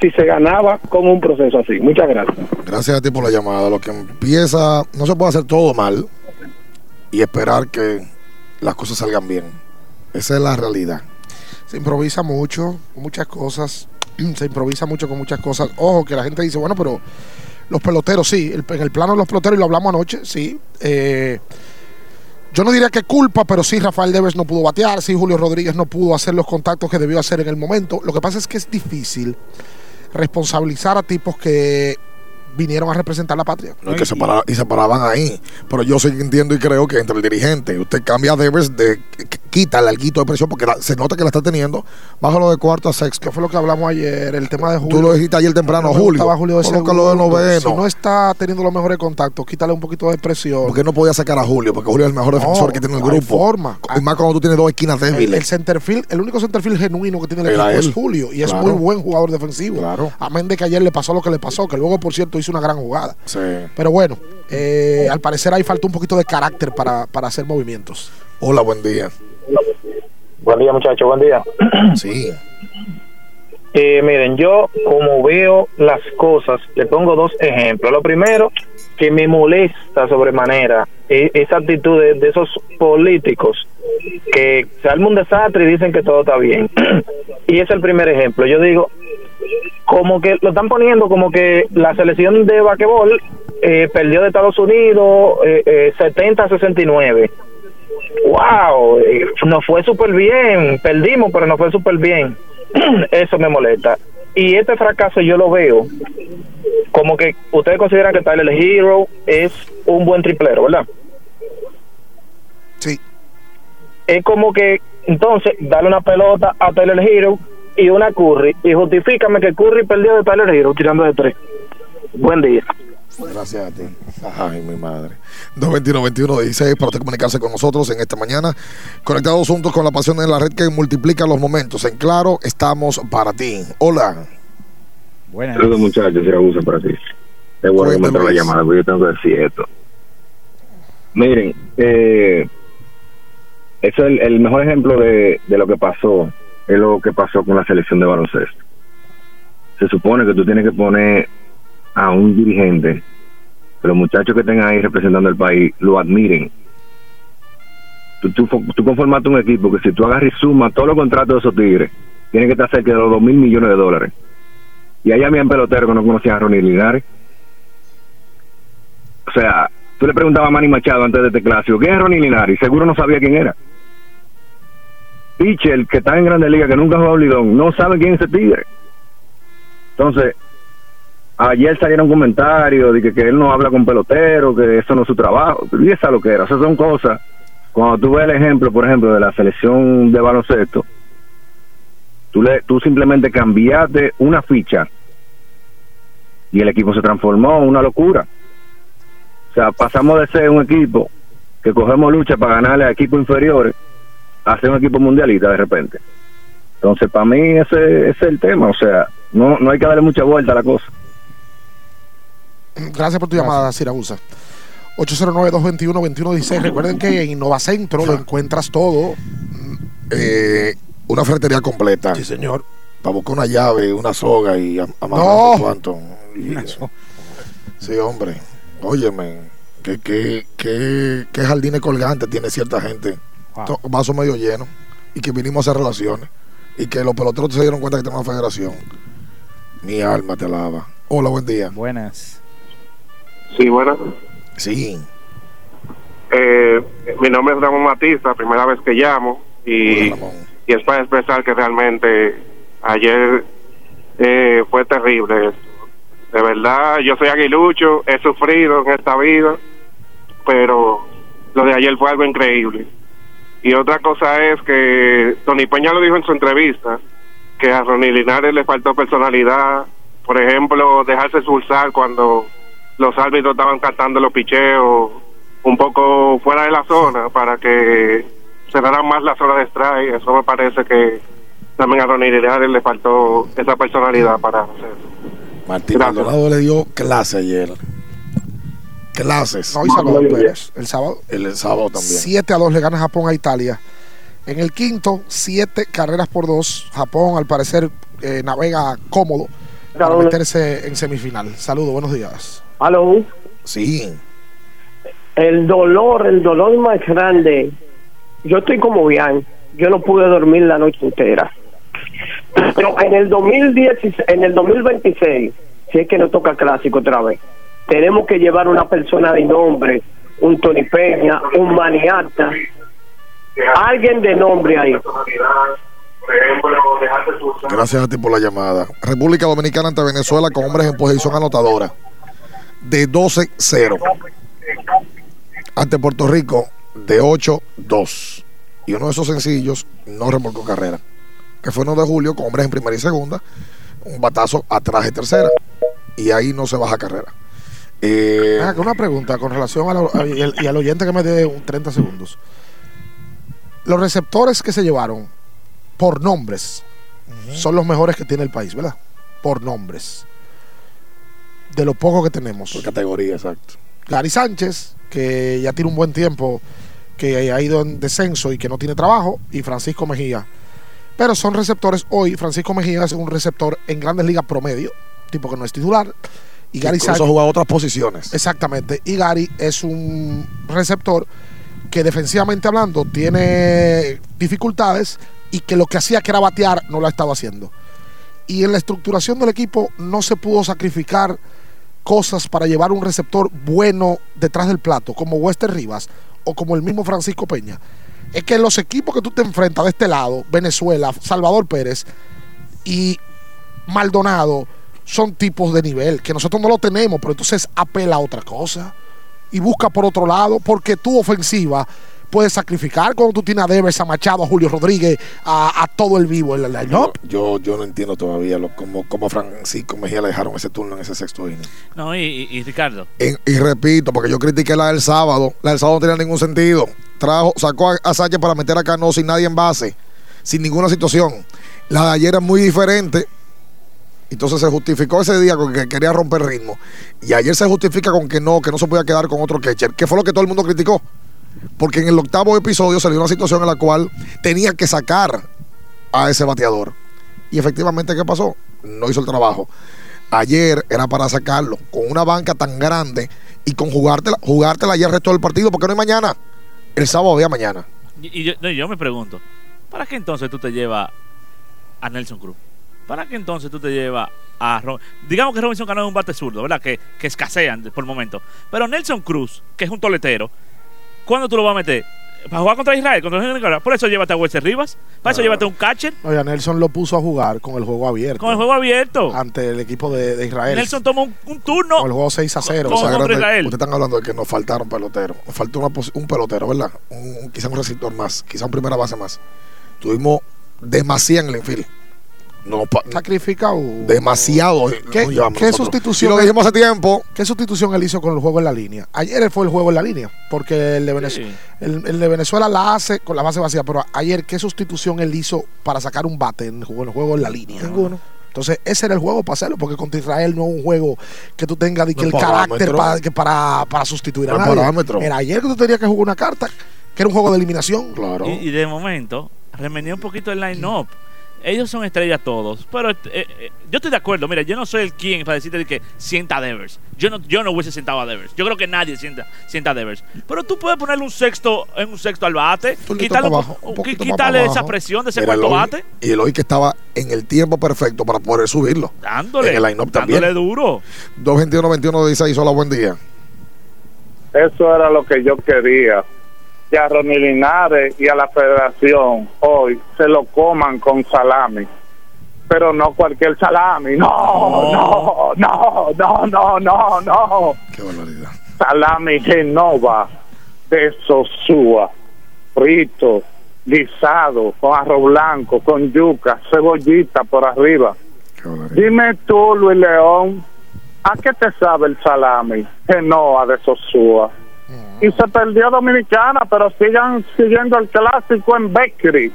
si se ganaba con un proceso así. Muchas gracias. Gracias a ti por la llamada. Lo que empieza, no se puede hacer todo mal y esperar que las cosas salgan bien. Esa es la realidad. Se improvisa mucho, muchas cosas. Se improvisa mucho con muchas cosas. Ojo, que la gente dice, bueno, pero los peloteros, sí. el- en el plano de los peloteros, y lo hablamos anoche, sí. Eh, yo no diría que culpa, pero sí Rafael Devers no pudo batear, sí Julio Rodríguez no pudo hacer los contactos que debió hacer en el momento. Lo que pasa es que es difícil responsabilizar a tipos que vinieron a representar la patria. No, y que se para- y se paraban ahí. Pero yo sí entiendo y creo que entre el dirigente, usted cambia Devers, de, qu- quita el alguito de presión porque la- se nota que la está teniendo. Bájalo de cuarto a sexto. Que fue lo que hablamos ayer, el tema de Julio. Tú lo dijiste ayer temprano, No Julio. Julio de Colócalo de noveno. Si no está teniendo los mejores contactos, quítale un poquito de presión. ¿Por qué no podía sacar a Julio? Porque Julio es el mejor defensor No, que tiene el grupo. forma. Y más cuando tú tienes dos esquinas El, débiles. el centerfield, el único centerfield genuino que tiene el Era equipo él. es Julio y es muy buen jugador defensivo. Claro. Amén de que ayer le pasó lo que le pasó, que luego, por cierto, hizo una gran jugada. Sí. Pero bueno, eh, al parecer ahí falta un poquito de carácter para, para hacer movimientos. Hola, buen día. Buen día, muchachos, buen día. Sí. Eh, miren, yo como veo las cosas, le pongo dos ejemplos. Lo primero, que me molesta sobremanera e- esa actitud de, de esos políticos que se arma un desastre y dicen que todo está bien. y es el primer ejemplo. Yo digo, como que lo están poniendo como que la selección de basquetbol eh, perdió de Estados Unidos eh, eh, 70 a 69. ¡Wow! nos fue súper bien. Perdimos, pero nos fue súper bien. Eso me molesta. Y este fracaso yo lo veo como que ustedes consideran que Tyler Hero es un buen triplero, ¿verdad? Sí. Es como que entonces darle una pelota a Tyler Hero y una Curry y justifícame que Curry perdió de Tyler Hero tirando de tres. Buen día. Gracias a ti. Ay, mi madre. 221-21-16 para usted comunicarse con nosotros en esta mañana. Conectados juntos con la pasión en la red que multiplica los momentos. En claro, estamos para ti. Hola. Buenas. Saludos muchachos, si abuso para ti. Es bueno que me la llamada, porque yo tengo que decir esto. Miren, eh, eso es el, el mejor ejemplo de, de lo que pasó, es lo que pasó con la selección de baloncesto. Se supone que tú tienes que poner a un dirigente, que los muchachos que estén ahí representando el país lo admiren. Tú, tú, tú conformaste un equipo que si tú agarras y sumas todos los contratos de esos tigres, tiene que estar cerca de los dos mil millones de dólares. Y ahí habían peloteros que no conocían a Ronnie Linares. O sea, tú le preguntabas a Manny Machado antes de este clásico, ¿quién es Ronnie Linares? Seguro no sabía quién era. Pitcher, que está en Grande Liga, que nunca ha jugado Lidón, no sabe quién es ese tigre. Entonces, ayer salieron comentarios de que, que él no habla con peloteros, que eso no es su trabajo. Y esa lo que era. O sea, son cosas. Cuando tú ves el ejemplo, por ejemplo, de la selección de baloncesto, tú, le, tú simplemente cambiaste una ficha y el equipo se transformó en una locura. O sea, pasamos de ser un equipo que cogemos lucha para ganarle a equipos inferiores a ser un equipo mundialista de repente. Entonces, para mí ese, ese es el tema. O sea, no, no hay que darle mucha vuelta a la cosa. Gracias por tu llamada, Siragusa. 809-221-2116. Recuerden que en Innovacentro lo encuentras todo. Eh, una ferretería completa. Sí, señor. Para buscar una llave, una soga y am- amarrar No. un cuanto. Y- Sí, hombre. Óyeme, ¿qué, qué, qué, qué jardines colgantes tiene cierta gente? To- Vaso medio lleno. Y que vinimos a hacer relaciones. Y que los peloteros se dieron cuenta que tenemos una federación. Mi alma te alaba. Hola, buen día. Buenas. Sí, bueno. Sí. Eh, mi nombre es Ramón Matista, primera vez que llamo y, y es para expresar que realmente ayer eh, fue terrible. esto. De verdad, yo soy aguilucho, he sufrido en esta vida, pero lo de ayer fue algo increíble. Y otra cosa es que Tony Peña lo dijo en su entrevista, que a Ronnie Linares le faltó personalidad, por ejemplo, dejarse expulsar cuando los árbitros estaban cantando los picheos un poco fuera de la zona para que cerraran más la zona de strike. Eso me parece que también a Ronnie Linares le faltó esa personalidad para hacer. Martín Maldonado le dio clase ayer. Clases. No, y Salvador Pérez, el sábado. El, sábado también. 7 a 2 le gana Japón a Italia. En el quinto, siete carreras por dos. Japón, al parecer, eh, navega cómodo para meterse en semifinal. Saludos, buenos días. Aló. Sí. El dolor, el dolor más grande. Yo estoy como bien. Yo no pude dormir la noche entera. Pero en el 2016, en el 2026, si es que nos toca clásico otra vez, tenemos que llevar una persona de nombre, un Tony Peña, un Maniata, alguien de nombre ahí. Gracias a ti por la llamada. República Dominicana ante Venezuela con hombres en posición anotadora de 12-0. Ante Puerto Rico de 8-2. Y uno de esos sencillos no remolcó carrera. Que fue uno de julio con hombres en primera y segunda. Un batazo atrás de tercera. Y ahí no se baja carrera. Eh, Ah, una pregunta con relación a lo- a- y, al, y al oyente que me dé un 30 segundos. Los receptores que se llevaron por nombres son los mejores que tiene el país, ¿verdad? Por nombres. De lo poco que tenemos. Por categoría, exacto. Gary Sánchez, que ya tiene un buen tiempo, que ha ido en descenso y que no tiene trabajo, y Francisco Mejía. Pero son receptores hoy. Francisco Mejía es un receptor en grandes ligas promedio, tipo que no es titular. Y Gary incluso juega otras posiciones. Exactamente. Y Gary es un receptor que defensivamente hablando tiene dificultades y que lo que hacía que era batear no lo ha estado haciendo. Y en la estructuración del equipo no se pudo sacrificar cosas para llevar un receptor bueno detrás del plato, como Wester Rivas o como el mismo Francisco Peña. Es que los equipos que tú te enfrentas de este lado, Venezuela, Salvador Pérez y Maldonado, son tipos de nivel que nosotros no lo tenemos, pero entonces apela a otra cosa y busca por otro lado, porque tu ofensiva puedes sacrificar cuando tú tienes a Devers, a Machado, a Julio Rodríguez, a, a todo el vivo en la line Yo, yo no entiendo todavía lo, cómo, cómo Francisco Mejía le dejaron ese turno en ese sexto inning. No, y, y- y Ricardo, Y, y repito, porque yo critiqué la del sábado. La del sábado no tenía ningún sentido. Trajo, sacó a, a Sánchez para meter a Cano sin nadie en base, sin ninguna situación. La de ayer es muy diferente. Entonces se justificó ese día con que quería romper ritmo. Y ayer se justifica con que no, que no se podía quedar con otro catcher, que fue lo que todo el mundo criticó. Porque en el octavo episodio salió una situación en la cual tenía que sacar a ese bateador. Y efectivamente, ¿qué pasó? No hizo el trabajo. Ayer era para sacarlo con una banca tan grande y con jugártela, jugártela ayer el resto del partido, porque no hay mañana. El sábado había mañana. y, yo, yo me pregunto, ¿para qué entonces tú te llevas a Nelson Cruz? ¿Para qué entonces tú te llevas a Ro- Digamos que Robinson Cano es un bate zurdo, ¿verdad? Que, que escasean por el momento. Pero Nelson Cruz, que es un toletero, ¿cuándo tú lo vas a meter? ¿Para jugar contra Israel? Contra Nicaragua? Por eso llévate a Wesley Rivas. Para eso llévate a un catcher Oye, Nelson lo puso a jugar con el juego abierto. con el juego abierto. Ante el equipo de, de Israel. Nelson tomó un, un turno. Con el juego 6 a 0. Con- O sea, contra grande, Israel. Ustedes están hablando de que nos faltaron peloteros. Nos faltó una un pelotero, ¿verdad? Un, un- quizá un receptor más, quizá un primera base más. Tuvimos demasiado en el infield. No, Sacrificado. demasiado. ¿Qué, llevamos qué sustitución? Y lo dijimos hace tiempo. ¿Qué sustitución él hizo con el juego en la línea? Ayer fue el juego en la línea, porque el de, Venezuela, el, el de Venezuela la hace con la base vacía, pero ayer, ¿qué sustitución él hizo para sacar un bate en el juego, en el, juego en la línea? Ninguno. Entonces, ese era el juego para hacerlo, porque contra Israel no es un juego que tú tengas de que No el carácter para, que para, para sustituir a No nadie. parámetro. Era ayer que tú tenías que jugar una carta, que era un juego de eliminación. Claro. Y, y de momento, remenió un poquito el line-up. Ellos son estrellas todos, pero eh, eh, yo estoy de acuerdo. Mira, yo no soy el quien para decirte de que sienta a Devers. Yo no, yo no hubiese sentado a Devers. Yo creo que nadie sienta, sienta a Devers. Pero tú puedes ponerle un sexto en un sexto al bate, quitarle, abajo, un un- quitarle esa presión de ese cuarto bate, Y el hoy que estaba en el tiempo perfecto para poder subirlo. dándole, En el line-up también. dándole duro. 221-21-16, hola, buen día. Eso era lo que yo quería. Que a Ronnie Linares y a la federación hoy se lo coman con salami. Pero no cualquier salami. No, no, no, no, no, no, no. Qué barbaridad. Salami Genova de Sosúa. Frito, guisado, con arroz blanco, con yuca, cebollita por arriba. Dime tú, Luis León, ¿a qué te sabe el salami? Genoa de Sosúa. Y se perdió Dominicana, pero sigan siguiendo el clásico en Bakery,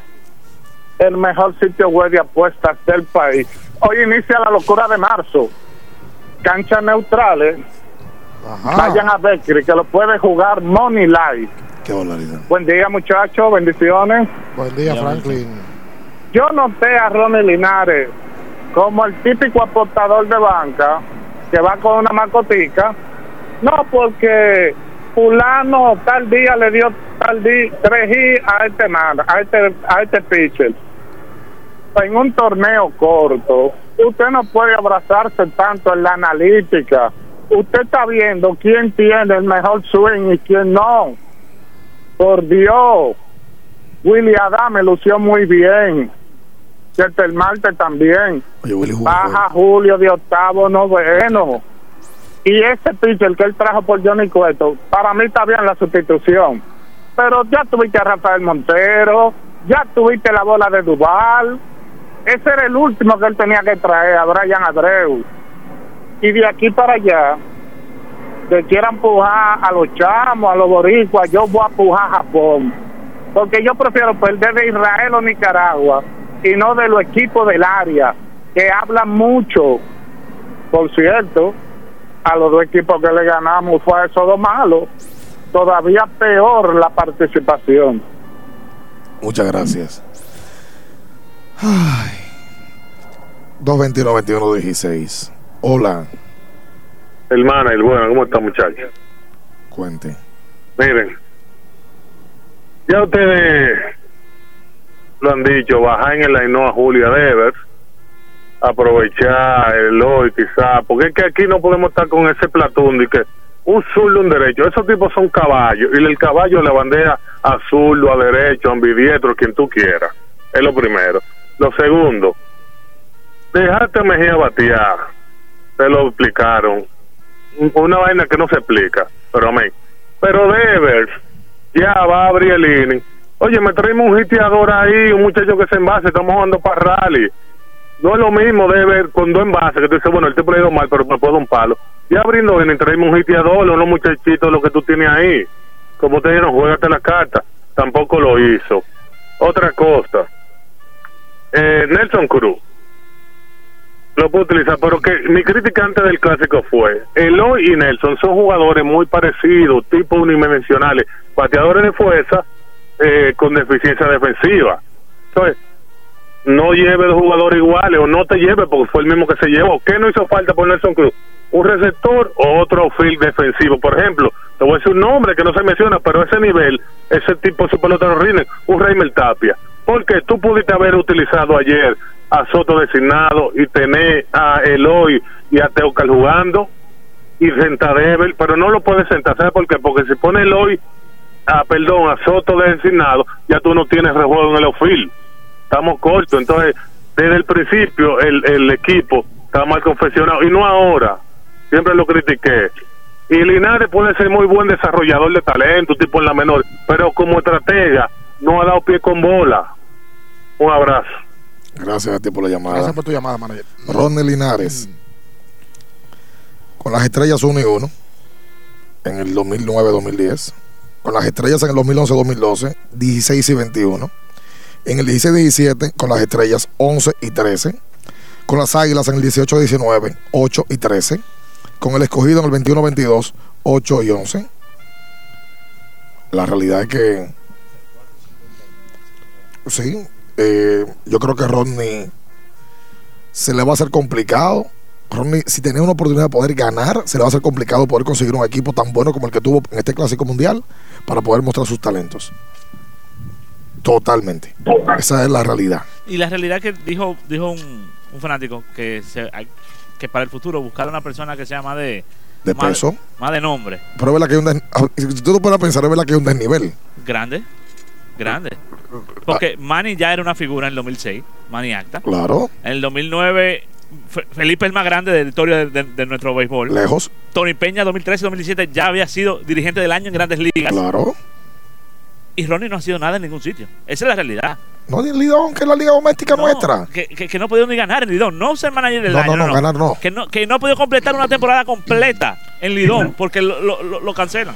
el mejor sitio web de apuestas del país. Hoy inicia la locura de marzo. Canchas neutrales. Vayan a Bakery, que lo puede jugar Money Life. Qué barbaridad. Buen día, muchachos. Bendiciones. Buen día, Franklin. Yo noté a Ronnie Linares como el típico apostador de banca que va con una macotica. No, porque fulano tal día le dio tal día tres hits a este a este, a este pitcher. En un torneo corto, usted no puede abrazarse tanto en la analítica. Usted está viendo quién tiene el mejor swing y quién no. Por Dios. Willy Adame lució muy bien. Chetel Marte también. Baja Julio de octavo noveno. Y ese pitcher que él trajo por Johnny Cueto, para mí está bien la sustitución. Pero ya tuviste a Rafael Montero, ya tuviste la bola de Duval. Ese era el último que él tenía que traer, a Brian Abreu. Y de aquí para allá, que quieran empujar a los chamos, a los boricuas, yo voy a empujar a Japón. Porque yo prefiero perder de Israel o Nicaragua y no de los equipos del área, que hablan mucho. Por cierto, a los dos equipos que le ganamos fue eso dos malos. Todavía peor la participación. Muchas gracias. Ay. 221-21-16. Hola, Hermana, el bueno, ¿cómo está, muchacho? cuente. Miren, ya ustedes lo han dicho, bajar en el Ainhoa Julia Devers, aprovechar el hoy quizá, porque es que aquí no podemos estar con ese platón de que un zurdo, un derecho, esos tipos son caballos, y el caballo le bandea a zurdo, a derecho, a ambidiestro, quien tú quieras, es lo primero. Lo segundo, dejarte a Mejía batear, te lo explicaron, una vaina que no se explica, pero amén. Pero Devers ya va a abrir el inning. Oye, me traemos un hiteador ahí, un muchacho que se envase, estamos jugando para rally. No es lo mismo Devers con dos envases, que tú dices, bueno, tipo le ha ido mal, pero me puedo un palo. Ya abriendo inning, traemos un hiteador, unos muchachitos, lo que tú tienes ahí. Como te dijeron, juégate la carta. Tampoco lo hizo. Otra cosa, eh, Nelson Cruz lo puedo utilizar, pero que mi crítica antes del clásico fue, Eloy y Nelson son jugadores muy parecidos, tipo unidimensionales, bateadores de fuerza eh, con deficiencia defensiva. Entonces, no lleve dos jugadores iguales o no te lleve porque fue el mismo que se llevó. ¿Qué no hizo falta por Nelson Cruz? Un receptor o otro field defensivo. Por ejemplo, te voy a decir un nombre que no se menciona, pero ese nivel, ese tipo de su pelota no rinde, un Raimel Tapia. Porque tú pudiste haber utilizado ayer a Soto designado y tener a Eloy y a Teocal jugando y sentar Ever, pero no lo puedes sentar, ¿sabes por qué? Porque si pone Eloy, a, perdón, a Soto designado, ya tú no tienes rejuego en el outfield. Estamos cortos, entonces desde el principio el, el equipo está mal confeccionado y no ahora, siempre lo critiqué. Y Linares puede ser muy buen desarrollador de talento, tipo en la menor, pero como estratega no ha dado pie con bola. Un abrazo. Gracias a ti por la llamada. Gracias por tu llamada, manager. Ronnie Linares. Con las estrellas 1 y 1 en el 2009-2010. Con las estrellas en el 2011-2012, 16 y 21. En el 16-17 con las estrellas 11 y 13. Con las águilas en el 18-19, 8 y 13. Con el escogido en el 21-22, 8 y 11. La realidad es que sí, eh, yo creo que Rodney se le va a hacer complicado. Rodney, si tenía una oportunidad de poder ganar, se le va a hacer complicado poder conseguir un equipo tan bueno como el que tuvo en este clásico mundial para poder mostrar sus talentos. Totalmente. Esa es la realidad. Y la realidad que dijo dijo un, un fanático que se, que para el futuro buscar una persona que sea más de De más peso. más de nombre, Pero es verdad que hay un des- si tú te pones a pensar, es verdad que hay un desnivel. grande, grande. Porque Manny ya era una figura en el 2006, Manny Acta. Claro. En el 2009 Fe- Felipe el más grande de la historia de, de- de nuestro béisbol. Lejos. Tony Peña 2013-2017 ya había sido dirigente del año en Grandes Ligas. Claro. Y Ronnie no ha sido nada en ningún sitio. Esa es la realidad. No ni el Lidón, que es la liga doméstica nuestra. Que, que, que no ha podido ni ganar en Lidón. No ser manager del No, año. no, no, ganar no. Que no, que no ha podido completar una temporada completa en Lidón porque lo, lo, lo- cancelan.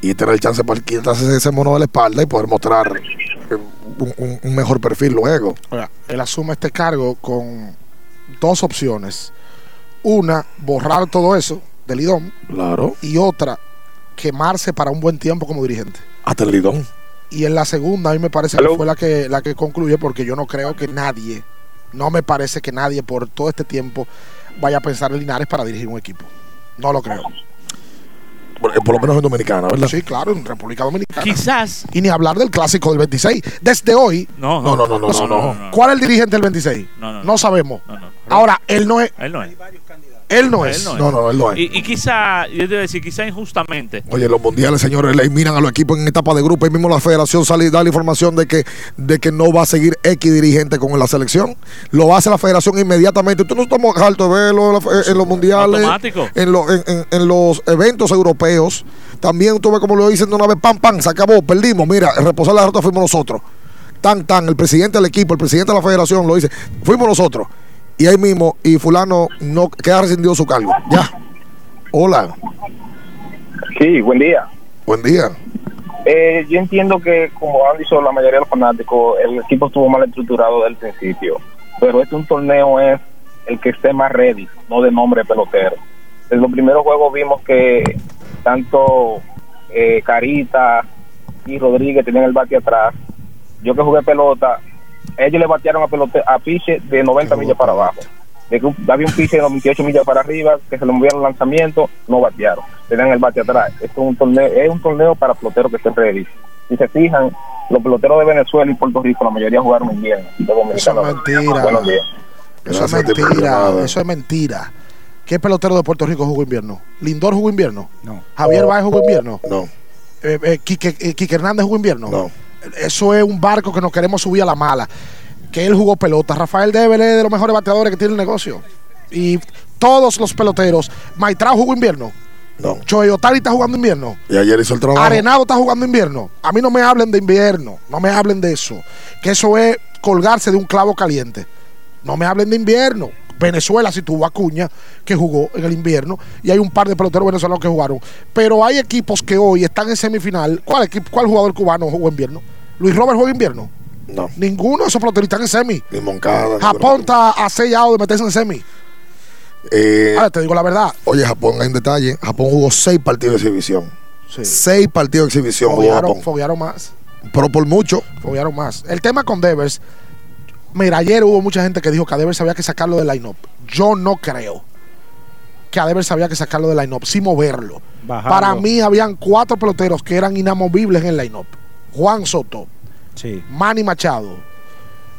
Y tener el chance para quitarse ese mono de la espalda y poder mostrar eh, un, un- un mejor perfil luego. Ahora, él asume este cargo con dos opciones. Una, borrar todo eso del IDOM. Claro. Y otra, quemarse para un buen tiempo como dirigente. Hasta el lidón. Y en la segunda, a mí me parece que fue la que, la que concluye, porque yo no creo que nadie, no me parece que nadie por todo este tiempo vaya a pensar en Linares para dirigir un equipo. No lo creo. Por, por lo menos en Dominicana, ¿verdad? Sí, claro, en República Dominicana. Quizás. Y ni hablar del clásico del 26. Desde hoy. No, No, no, no, no, no, no. ¿Cuál es el dirigente del 26? No, no, no. sabemos. Ahora, él no es. Él no es. Él no es. No, no, él no es. Y, y quizá, yo te voy a decir, quizá injustamente. Oye, los mundiales, señores, le eliminan a los equipos en etapa de grupo. Ahí mismo la federación sale y da la información de que, de que no va a seguir X dirigente con la selección. Lo hace la federación inmediatamente. Usted no estamos hartos de verlo en la- en los mundiales. Automático. En, lo- en, en- en los eventos europeos. También tú ves como lo dicen de una vez, pam, pam, se acabó, perdimos. Mira, el reposar la derrota fuimos nosotros. Tan, tan, el presidente del equipo, el presidente de la federación lo dice, fuimos nosotros. Y ahí mismo, y fulano no queda rescindido su cargo. Ya. Hola. Sí, buen día. Buen día. Eh, yo entiendo que, como han dicho la mayoría de los fanáticos, el equipo estuvo mal estructurado desde el principio. Pero este un torneo es el que esté más ready, no de nombre pelotero. En los primeros juegos vimos que tanto eh, Carita y Rodríguez tenían el bate atrás. Yo que jugué pelota, ellos le batearon a, pelote, a piche de 90 millas para abajo. De que un- había un piche de 98 millas para arriba, que se le movieron los lanzamientos, no batearon. Tenían el bate atrás. Esto es un torneo, es un torneo para peloteros que estén ready. Si se fijan, los peloteros de Venezuela y Puerto Rico, la mayoría jugaron invierno. Eso es mentira. Buenos días. Eso es mentira. Eso es mentira. ¿Qué pelotero de Puerto Rico jugó invierno? ¿Lindor jugó invierno? No. ¿Javier Báez jugó invierno? No. Eh, eh, Quique, eh, Quique Hernández jugó invierno? No. Eso es un barco que nos queremos subir a la mala. Que él jugó pelota. Rafael Debel es de los mejores bateadores que tiene el negocio. Y todos los peloteros. Maitrao jugó invierno. No. Choey Otari está jugando invierno. Y ayer hizo el trabajo. Arenado está jugando invierno. A mí no me hablen de invierno. No me hablen de eso. Que eso es colgarse de un clavo caliente. No me hablen de invierno. Venezuela sí tuvo Acuña que jugó en el invierno y hay un par de peloteros venezolanos que jugaron. Pero hay equipos que hoy están en semifinal. ¿Cuál equipo, cuál jugador cubano jugó invierno? Luis Robert juega invierno. No. Ninguno de esos peloteros están en semi. Ni Moncada. ni Japón está a sellado de meterse en semi. Eh, Ahora te digo la verdad. Oye, Japón, en detalle, Japón jugó seis partidos de exhibición. Seis partidos de exhibición jugó Foguearon, Japón. foguearon más. Pero por mucho. Foguearon más. El tema con Devers. Mira, ayer hubo mucha gente que dijo que a Devers había que sacarlo del line-up. Yo no creo que a Devers había que sacarlo del line-up, sin moverlo. Bajarlo. Para mí habían cuatro peloteros que eran inamovibles en el line-up. Juan Soto, Sí. Manny Machado,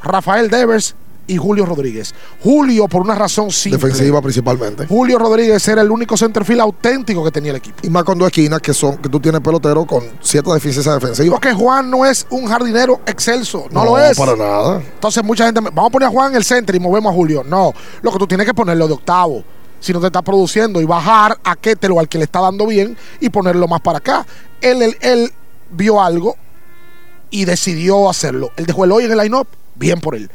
Rafael Devers y Julio Rodríguez. Julio, por una razón simple. Defensiva principalmente. Julio Rodríguez era el único centerfield auténtico que tenía el equipo. Y más con dos esquinas que son que tú tienes pelotero con cierta deficiencia defensiva. Porque Juan no es un jardinero excelso, no, lo es. para nada. Entonces mucha gente, vamos a poner a Juan en el centro y movemos a Julio. No, lo que tú tienes que ponerlo de octavo. Si no te está produciendo y bajar a Ketelo al que le está dando bien y ponerlo más para acá. Él, él, él vio algo y decidió hacerlo. Él dejó el hoy en el line-up, bien por él.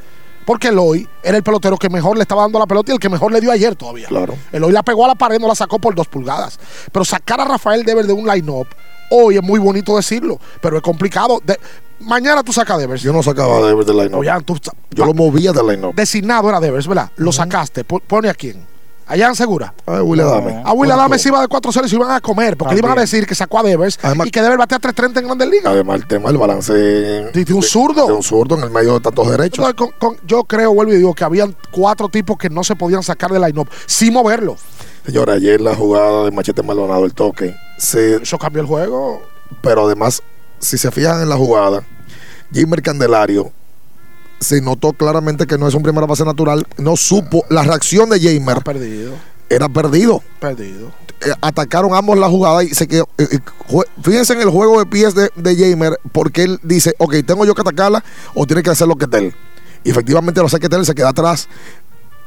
Porque el hoy era el pelotero que mejor le estaba dando la pelota y el que mejor le dio ayer todavía. Claro. El hoy la pegó a la pared, no la sacó por dos pulgadas. Pero sacar a Rafael Devers de un line-up, hoy es muy bonito decirlo, pero es complicado. De- mañana tú sacas a Devers. Yo no sacaba a Devers del line Oye, tú sa- Yo lo movía del line-up. designado era Devers, ¿verdad? Lo sacaste. Po- ¿Pone a quién? ¿Allá en Segura? A Will Adame. A Will Bueno, Adame se iba de 4-0 y se iban a comer, porque le iban a decir que sacó a Devers Además- y que Devers batea 3.30 en Grandes Ligas. Además, el tema del balance. De, de un zurdo. De un zurdo en el medio de tantos derechos. Entonces, con- con- yo creo, vuelvo y digo, que habían cuatro tipos que no se podían sacar del line-up sin moverlo. Señora, ayer la jugada de Machete Maldonado, el toque. Se, Eso cambió el juego. pero además, si se fijan en la jugada, Jimmer Candelario se notó claramente que no es un primera base natural. No supo. La reacción de Jamer Perdido. era perdido. Perdido. Eh, atacaron ambos la jugada y se quedó. eh, eh, fíjense en el juego de pies de, de Jamer, porque él dice: Ok, tengo yo que atacarla o tiene que hacer lo que él. Y efectivamente lo hace que él se queda atrás.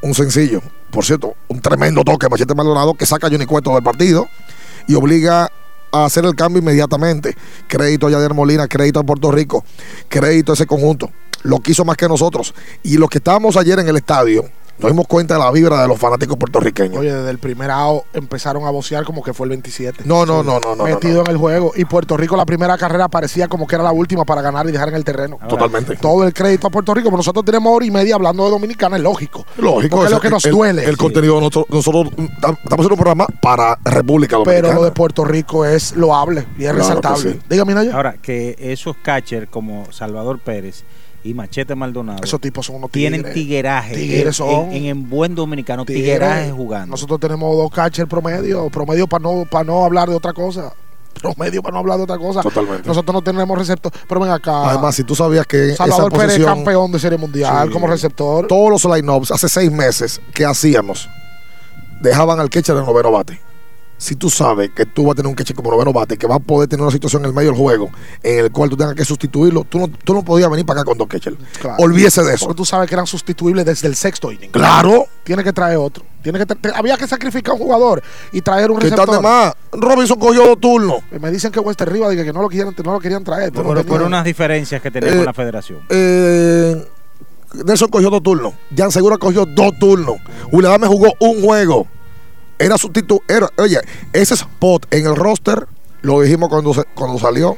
Un sencillo. Por cierto, un tremendo toque Machete Maldonado que saca a Johnny Cueto del partido y obliga a hacer el cambio inmediatamente. Crédito a Yadier Molina, crédito a Puerto Rico, crédito a ese conjunto. Lo quiso más que nosotros. Y los que estábamos ayer en el estadio, Nos dimos cuenta de la vibra de los fanáticos puertorriqueños. Oye, desde el primer AO empezaron a vocear como que fue el 27. No, no, no, no, no, Metido no, en el juego. Y Puerto Rico, la primera carrera parecía como que era la última para ganar y dejar en el terreno. Totalmente. Todo el crédito a Puerto Rico. Pero nosotros tenemos hora y media hablando de Dominicana, es lógico. Lógico, Porque es lo que nos el, duele. El Sí. contenido de nosotros, nosotros mm, estamos haciendo un programa para República Dominicana. Pero lo de Puerto Rico es loable y es Claro resaltable. sí. Dígame, Naya. Ahora, que esos catchers como Salvador Pérez y Machete Maldonado Esos tipos son unos tienen tigres. tigueraje. Tigres en- son. En, en buen dominicano, Tigres. tigueraje jugando. Nosotros tenemos dos catchers promedio, promedio para no, para no hablar de otra cosa. Promedio para no hablar de otra cosa. Totalmente. Nosotros no tenemos receptor. Pero ven acá. Además, si tú sabías que Salvador esa Pérez, posición, campeón de serie mundial Sí. como receptor. todos los line-ups hace seis meses que hacíamos, dejaban al catcher en noveno bate. Si tú sabes que tú vas a tener un catcher como noveno bate, que va a poder tener una situación en el medio del juego en el cual tú tengas que sustituirlo, tú no, tú no podías venir para acá con dos catchers. Claro. Olvídese de eso. Porque tú sabes que eran sustituibles desde el sexto inning. Claro. Tiene que traer otro. Tiene que tra- había que sacrificar un jugador y traer un ¿Qué tal receptor. de más? Robinson cogió dos turnos. Me dicen que Wester dice que no lo querían, no lo querían traer. pero por, no por unas diferencias que tenía Eh, con la federación. Eh, Nelson cogió dos turnos. Jan Segura cogió dos turnos. William me jugó un juego. Era sustituto. Oye, ese spot en el roster, lo dijimos cuando, cuando salió,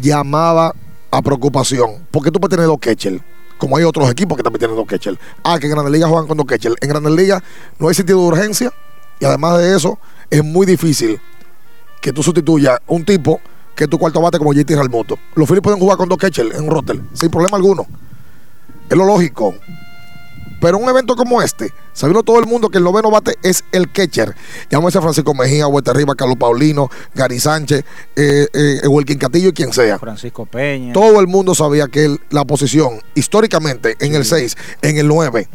llamaba a preocupación. Porque tú puedes tener dos catchers. Como hay otros equipos que también tienen dos catchers. Ah, que en Grandes Ligas juegan con dos catchers. En Grandes Ligas no hay sentido de urgencia. Y además de eso, es muy difícil que tú sustituyas un tipo que tu cuarto bate como JT Realmuto. Los Phillies pueden jugar con dos catchers en un roster sin problema alguno. Es lo lógico. Pero un evento como este, sabiendo todo el mundo que el noveno bate es el catcher. Llámese a Francisco Mejía, Huerta Arriba, Carlos Paulino, Gary Sánchez, eh, eh, Wilkin Castillo y quien sea. Francisco Peña. Todo el mundo sabía que el- la posición, históricamente, en el 6, en el 9,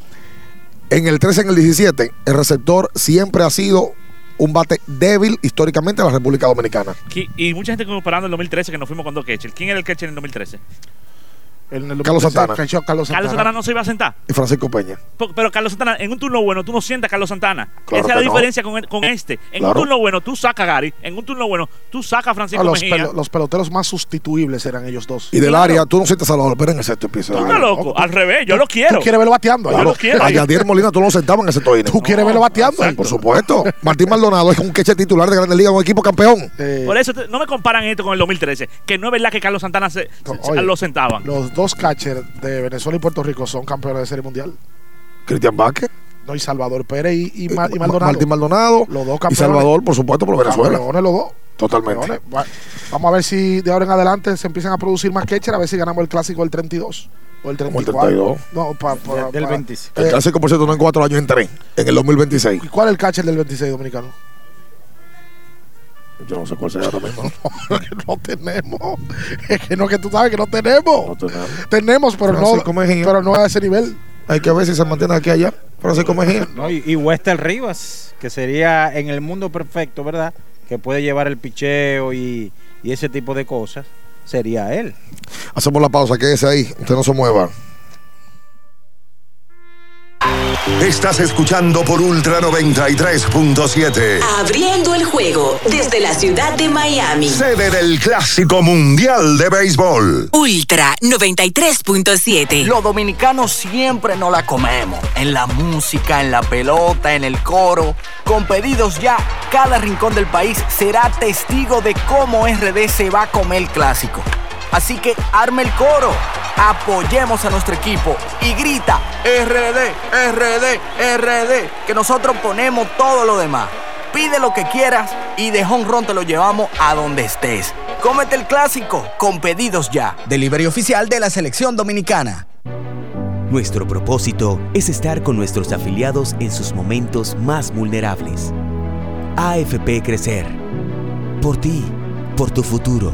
en el 13, en el 17, el receptor siempre ha sido un bate débil históricamente en la República Dominicana. Y mucha gente comparando el 2013 que nos fuimos con dos catchers. ¿Quién era el catcher en el 2013? En el- Carlos Santana. Carlos Carlos Santana no se iba a sentar. Y Francisco Peña. Pero Carlos Santana, en un turno bueno, tú no sientas a Carlos Santana. Claro Esa es la no. diferencia con, el- con este. En Claro. un turno bueno, tú sacas a Gary. En un turno bueno, tú sacas a Francisco Ah, los, Mejía. pelo- los peloteros más sustituibles eran ellos dos. Y del área, tú no sientes a Salvador Pérez en el sexto episodio. Tú estás loco. Al revés, yo lo quiero. Tú quieres verlo bateando. Yo lo quiero. a Yadier Molina tú no lo sentabas en ese toine. Tú quieres verlo bateando. Por supuesto. Martín Maldonado es un queche titular de Grandes Ligas, un equipo campeón. Eh, Por eso no me comparan esto con el 2013. Que no es verdad que Carlos Santana se, se- oye, lo sentaban. Los dos catchers de Venezuela y Puerto Rico son campeones de serie mundial. Cristian Vázquez, No, y Salvador Pérez y, y, Ma- y Ma- Maldonado. Martín Maldonado Los dos y campeones. Salvador, por supuesto, por Venezuela. Campeones los dos. Totalmente. Vamos a ver si de ahora en adelante se empiezan a producir más catchers, a ver si ganamos el clásico del 32 o el Como el 34. 32. No, pa- pa- Del pa- 25. El Eh, clásico, por cierto, no en cuatro años, en tres. En el 2026. ¿Y cuál es el catcher del 26 dominicano? Yo no sé cuál será ahora mismo. no tenemos. Es que no, que tú sabes que no tenemos. No tenemos. Tenemos, pero no, pero no a ese nivel. Hay que ver si se mantiene aquí allá. Francisco Mejía. No, y, y Wester Rivas, que sería en el mundo perfecto, ¿verdad? Que puede llevar el picheo y, y ese tipo de cosas, sería él. Hacemos la pausa, quédese ahí. Usted no se mueva. Estás escuchando por Ultra 93.7. Abriendo el juego desde la ciudad de Miami. Sede del Clásico Mundial de Béisbol. Ultra 93.7. Los dominicanos siempre nos la comemos. En la música, en la pelota, en el coro. Con pedidos ya, cada rincón del país será testigo de cómo RD se va a comer el clásico. Así que arme el coro, apoyemos a nuestro equipo y grita RD, RD, RD, que nosotros ponemos todo lo demás. Pide lo que quieras y de home run te lo llevamos a donde estés. Cómete el clásico con pedidos ya. Delivery oficial de la selección dominicana. Nuestro propósito es estar con nuestros afiliados en sus momentos más vulnerables. AFP Crecer. Por ti, por tu futuro.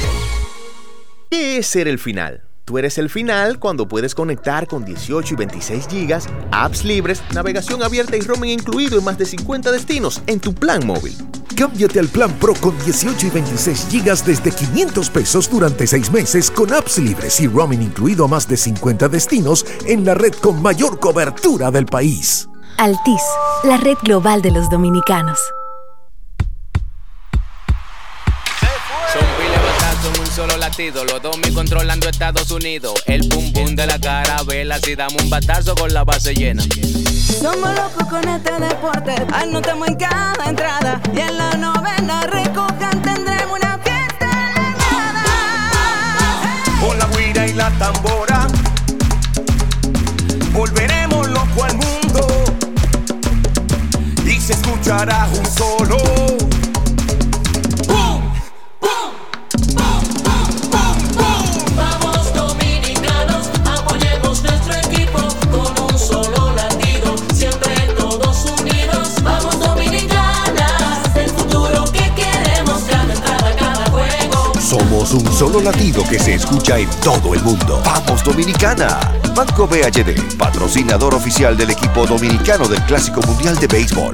¿Qué es ser el final? Tú eres el final cuando puedes conectar con 18 y 26 gigas, apps libres, navegación abierta y roaming incluido en más de 50 destinos en tu plan móvil. Cámbiate al plan Pro con 18 y 26 gigas desde 500 pesos durante 6 meses con apps libres y roaming incluido a más de 50 destinos en la red con mayor cobertura del país. Altis, la red global de los dominicanos. Solo latido. Los dos me controlando Estados Unidos. El pum pum de la carabela. Si damos un batazo con la base llena. Somos locos con este deporte, anotamos en cada entrada y en la novena recojan tendremos una fiesta Con la guira y la tambora volveremos loco al mundo y se escuchará un solo. Solo latido que se escucha en todo el mundo. ¡Vamos Dominicana! Banco BHD, patrocinador oficial del equipo dominicano del Clásico Mundial de Béisbol.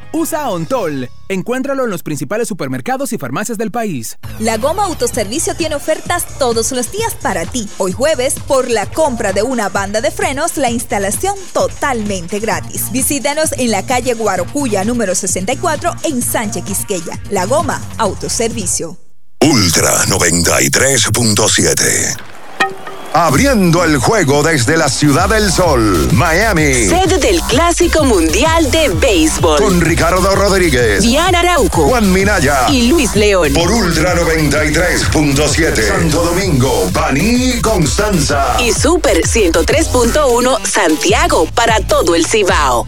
usa Ontol. Encuéntralo en los principales supermercados y farmacias del país. La Goma Autoservicio tiene ofertas todos los días para ti. Hoy jueves, por la compra de una banda de frenos, la instalación totalmente gratis. Visítanos en la calle Guarocuya número 64 en Sánchez Quisqueya. La Goma Autoservicio. Ultra 93.7. Abriendo el juego desde la Ciudad del Sol, Miami. Sede del Clásico Mundial de Béisbol. Con Ricardo Rodríguez, Diana Arauco Juan Minaya y Luis León. Por Ultra 93.7. Santo Domingo, Baní, Constanza. Y Super 103.1 Santiago para todo el Cibao.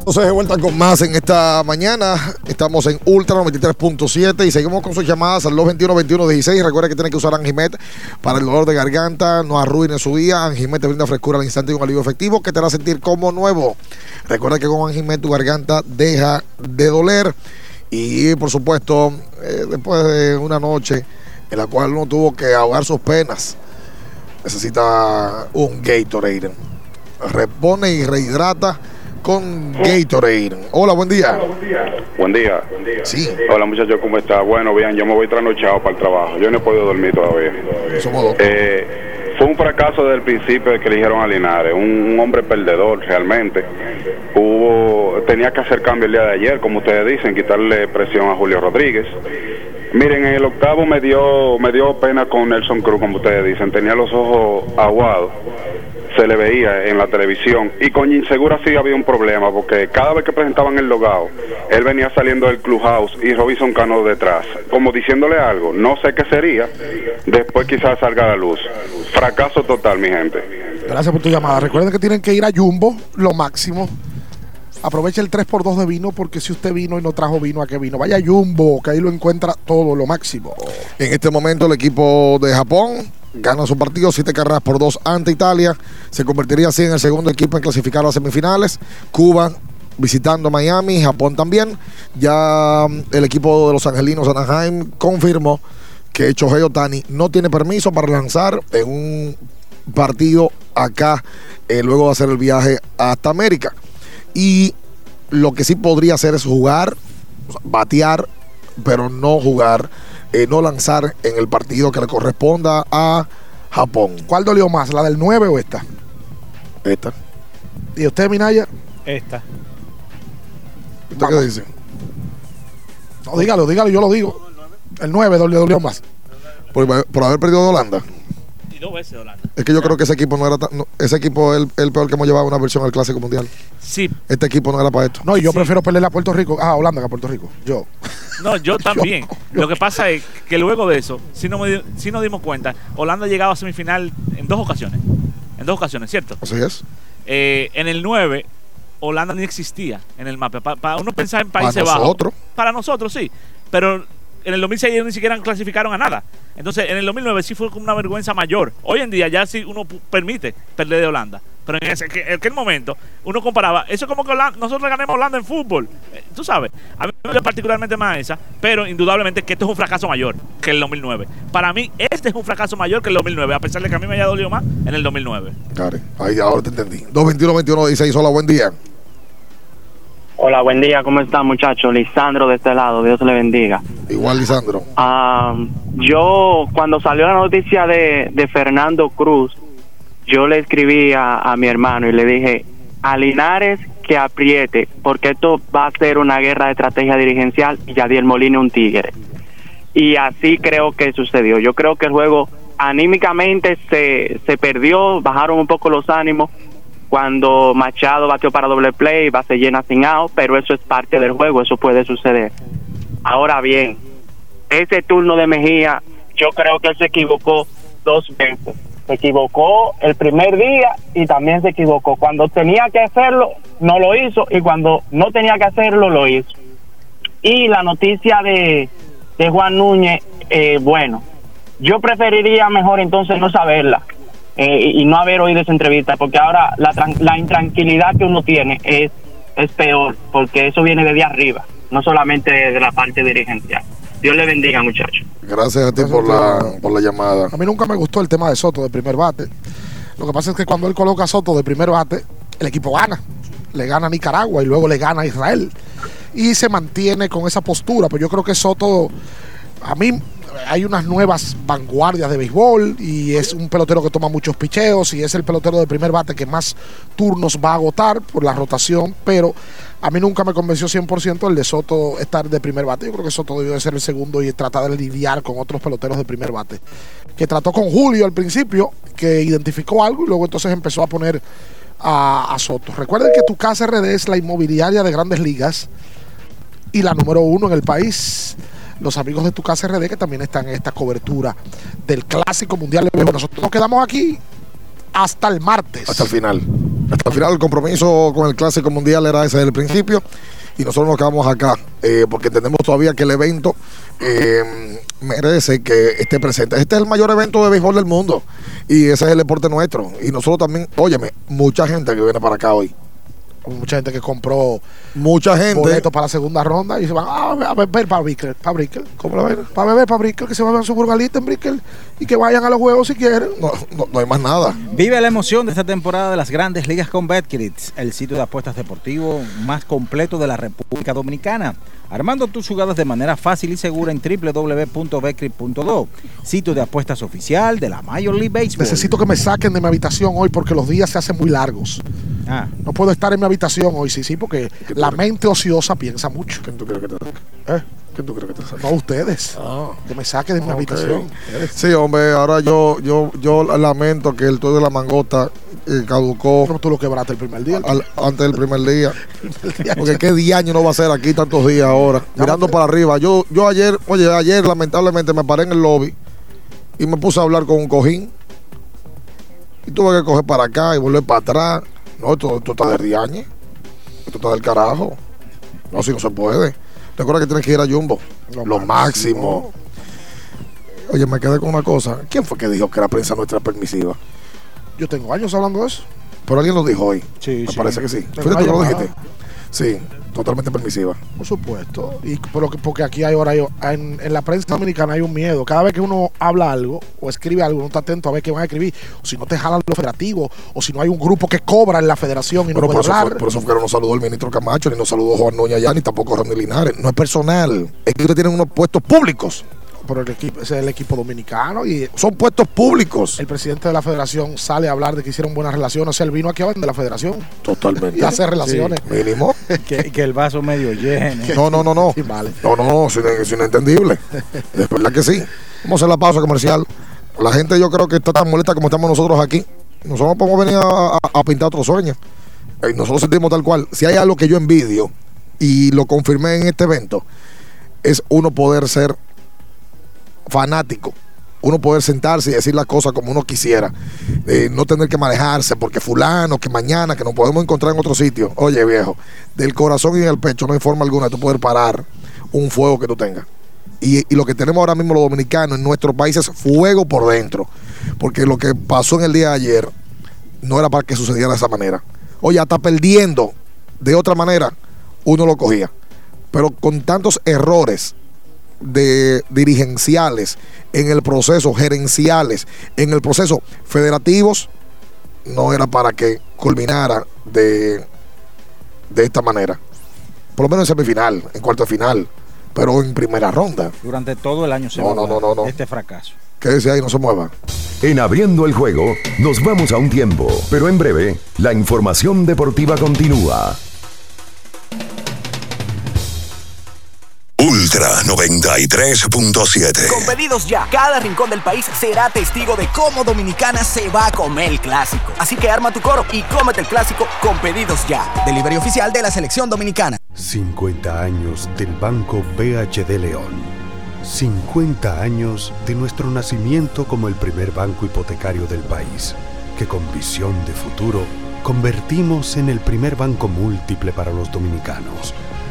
Entonces, de vuelta con más en esta mañana. Estamos en Ultra 93.7 y seguimos con sus llamadas al 221-2116. Recuerda que tiene que usar Anjimet para el dolor de garganta. No arruine su día. Anjimet te brinda frescura al instante y un alivio efectivo que te hará sentir como nuevo. Recuerda que con Anjimet tu garganta deja de doler. Y por supuesto, eh, después de una noche en la cual uno tuvo que ahogar sus penas, necesita un Gatorade. Repone y rehidrata con Gatorade. Hola, buen día. Buen día. Sí. Hola muchachos, ¿cómo está? Bueno, bien, yo me voy trasnochado para el trabajo. Yo no he podido dormir todavía. Eh, fue un fracaso desde el principio que eligieron a Linares, un, un hombre perdedor realmente. Hubo, tenía que hacer cambio el día de ayer, como ustedes dicen, quitarle presión a Julio Rodríguez. Miren, en el octavo me dio, me dio pena con Nelson Cruz, como ustedes dicen, tenía los ojos aguados se le veía en la televisión. Y con Insegura sí había un problema, porque cada vez que presentaban el logado, él venía saliendo del clubhouse y Robinson Cano detrás, como diciéndole algo, no sé qué sería, después quizás salga a la luz. Fracaso total, mi gente. Gracias por tu llamada. Recuerden que tienen que ir a Jumbo, lo máximo. Aproveche el 3x2 de vino porque si usted vino y no trajo vino, ¿a qué vino? Vaya Jumbo, que ahí lo encuentra todo, lo máximo. En este momento el equipo de Japón gana su partido, siete carreras por dos ante Italia. Se convertiría así en el segundo equipo en clasificar a las semifinales. Cuba visitando Miami, Japón también. Ya mm, el equipo de los angelinos Anaheim confirmó que Shohei Otani no tiene permiso para lanzar en un partido acá, eh, luego de hacer el viaje hasta América. Y lo que sí podría hacer es jugar, batear, pero no jugar, eh, no lanzar en el partido que le corresponda a Japón. ¿Cuál dolió más, la del 9 o esta? Esta. ¿Y usted, Minaya? Esta. ¿Usted qué dice? No, dígalo, dígalo, yo lo digo. El 9 dolió, dolió más. Por, por haber perdido de Holanda. Dos veces Holanda. Es que yo creo que ese equipo no era tan- no, ese equipo es el, el peor que hemos llevado a una versión al Clásico Mundial. Sí. Este equipo no era para esto. No, y yo prefiero pelearle a Puerto Rico. Ah, Holanda que a Puerto Rico. Yo. No, yo también. Lo que pasa es que luego de eso, si, no me si nos dimos cuenta, Holanda ha llegado a semifinal en dos ocasiones. En dos ocasiones, ¿cierto? Así es. Eh, en el 9, Holanda ni existía en el mapa. Pa- Para uno pensar en Países Bajos. nosotros. Para nosotros, sí. Pero en el 2006 ellos ni siquiera clasificaron a nada. Entonces, en el 2009 sí fue como una vergüenza mayor. Hoy en día ya sí uno permite perder de Holanda. Pero en ese en aquel momento uno comparaba. Eso es como que Holanda- nosotros ganemos Holanda en fútbol. Eh, Tú sabes. A mí me particularmente más esa. Pero indudablemente que esto es un fracaso mayor que el 2009. Para mí, este es un fracaso mayor que el 2009. A pesar de que a mí me haya dolido más en el 2009. Karen, ahí ahora te entendí. 221-21-16, hola, buen día. Hola, buen día, ¿cómo están muchachos? Lisandro de este lado, Dios le bendiga. Igual, Lisandro. Ah, yo, cuando salió la noticia de, de Fernando Cruz, yo le escribí a, a mi hermano y le dije, a Linares que apriete, porque esto va a ser una guerra de estrategia dirigencial y Yadier Molina un tigre. Y así creo que sucedió. Yo creo que el juego anímicamente se, se perdió, bajaron un poco los ánimos cuando Machado batió para doble play, base llena sin out, pero eso es parte del juego, eso puede suceder. Ahora bien, ese turno de Mejía, yo creo que él se equivocó dos veces. Se equivocó el primer día y también se equivocó. Cuando tenía que hacerlo, no lo hizo y cuando no tenía que hacerlo, lo hizo. Y la noticia de, de Juan Núñez, eh, bueno, yo preferiría mejor entonces no saberla eh, y no haber oído esa entrevista, porque ahora la, la intranquilidad que uno tiene es, es peor, porque eso viene desde arriba, no solamente de la parte dirigencial. Dios le bendiga, muchachos. Gracias a ti por la, por la llamada. A mí nunca me gustó el tema de Soto de primer bate. Lo que pasa es que cuando él coloca a Soto de primer bate, el equipo gana. Le gana a Nicaragua y luego le gana a Israel. Y se mantiene con esa postura. Pero yo creo que Soto, a mí hay unas nuevas vanguardias de béisbol y es un pelotero que toma muchos picheos y es el pelotero de primer bate que más turnos va a agotar por la rotación, pero a mí nunca me convenció 100% el de Soto estar de primer bate. Yo creo que Soto debió de ser el segundo y tratar de lidiar con otros peloteros de primer bate. Que trató con Julio al principio, que identificó algo y luego entonces empezó a poner a, a Soto. Recuerden que tu casa RD es la inmobiliaria de grandes ligas y la número uno en el país. Los amigos de tu casa RD que también están en esta cobertura del Clásico Mundial de. Nosotros nos quedamos aquí hasta el martes. Hasta el final. Hasta el final el compromiso con el Clásico Mundial era ese desde el principio y nosotros nos quedamos acá eh, porque entendemos todavía que el evento eh, merece que esté presente. Este es el mayor evento de béisbol del mundo y ese es el deporte nuestro. Y nosotros también, óyeme, mucha gente que viene para acá hoy. Mucha gente que compró mucha gente boletos para la segunda ronda y se van ah, a beber para Brickell, para Brickell, ¿cómo lo ven? Para beber para Brickell, que se vayan a su burgalita en Brickell y que vayan a los juegos si quieren. No, no, no hay más nada. Vive la emoción de esta temporada de las grandes ligas con BetCredits, el sitio de apuestas deportivo más completo de la República Dominicana. Armando tus jugadas de manera fácil y segura en www.betcredit.do, sitio de apuestas oficial de la Major League Baseball. Necesito que me saquen de mi habitación hoy porque los días se hacen muy largos. Ah. No puedo estar en mi habitación hoy, sí, sí, porque la mente ociosa piensa mucho. ¿Quién tú crees que te? ¿Eh? ¿Quién tú crees que te saque? No ustedes. Que me saquen de mi Ok. habitación. Sí, hombre, ahora yo, yo, yo lamento que el todo de la mangota eh, caducó. Pero tú lo quebraste el primer día. al- antes del primer día. Porque qué día no va a ser aquí tantos días ahora. Mirando para arriba. Yo, yo ayer, oye, ayer lamentablemente me paré en el lobby y me puse a hablar con un cojín. Y tuve que coger para acá y volver para atrás. No, esto, esto está de riañe. Esto está del carajo. No, si no se puede. Recuerda que tienes que ir a Jumbo. Lo, máximo. Oye, me quedé con una cosa. ¿Quién fue que dijo que la prensa nuestra es permisiva? Yo tengo años hablando de eso. Pero alguien lo dijo hoy. Sí, Me sí. parece que sí. Tengo ¿Fuiste tú que lo dijiste? Sí, totalmente permisiva. Por supuesto. Y por lo que- porque aquí hay ahora en, en la prensa dominicana hay un miedo. Cada vez que uno habla algo o escribe algo, uno está atento a ver qué van a escribir. O si no te jalan los federativos, o si no hay un grupo que cobra en la federación y no Pero por puede hablar. fue, por eso fue que no saludó el ministro Camacho, ni nos saludó Juan Noña ya, ni tampoco Ronnie Linares. No es personal. Es que ustedes tienen unos puestos públicos. Pero el equipo, ese es el equipo dominicano y Son puestos públicos. el presidente de la federación sale a hablar de que hicieron buenas relaciones. O sea, él vino aquí a de la federación Totalmente. y hacer relaciones. Mínimo. que, que el vaso medio lleno. No, no, no, no. Sí, vale. No, no, no, es ine- es inentendible. Es verdad que sí. Vamos a hacer la pausa comercial. La gente yo creo que está tan molesta como estamos nosotros aquí. Nosotros podemos venir a, a- a pintar otros sueños. Eh, Nosotros sentimos tal cual. Si hay algo que yo envidio, y lo confirmé en este evento, es uno poder ser fanático. Uno poder sentarse y decir las cosas como uno quisiera. Eh, no tener que manejarse porque fulano, que mañana, que nos podemos encontrar en otro sitio. Oye, viejo, del corazón y del pecho no hay forma alguna de tú poder parar un fuego que tú tengas. Y, y lo que tenemos ahora mismo los dominicanos en nuestro país es fuego por dentro. Porque lo que pasó en el día de ayer no era para que sucediera de esa manera. Oye, hasta perdiendo de otra manera, uno lo cogía. Pero con tantos errores de dirigenciales en el proceso, gerenciales, en el proceso federativos, no era para que culminara de, de esta manera. Por lo menos en semifinal, en cuarto de final, pero en primera ronda. Durante todo el año se No, va a no, dar no, no, no. este fracaso. Quédese ahí, no se mueva. En Abriendo el Juego nos vamos a un tiempo, pero en breve la información deportiva continúa. Ultra 93.7. Con pedidos ya, cada rincón del país será testigo de cómo Dominicana se va a comer el clásico. Así que arma tu coro y cómete el clásico con pedidos ya. Delivery oficial de la selección dominicana. 50 años del Banco BHD León. 50 años de nuestro nacimiento como el primer banco hipotecario del país, que con visión de futuro convertimos en el primer banco múltiple para los dominicanos.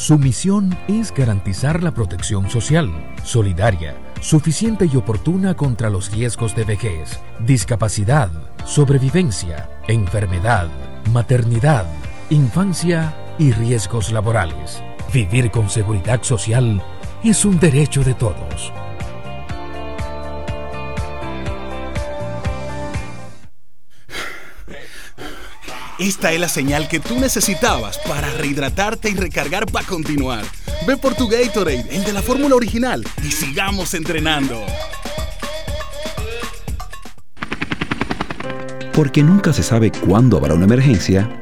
Su misión es garantizar la protección social, solidaria, suficiente y oportuna contra los riesgos de vejez, discapacidad, sobrevivencia, enfermedad, maternidad, infancia y riesgos laborales. Vivir con seguridad social es un derecho de todos. Esta es la señal que tú necesitabas para rehidratarte y recargar para continuar. Ve por tu Gatorade, el de la fórmula original, y sigamos entrenando. Porque nunca se sabe cuándo habrá una emergencia,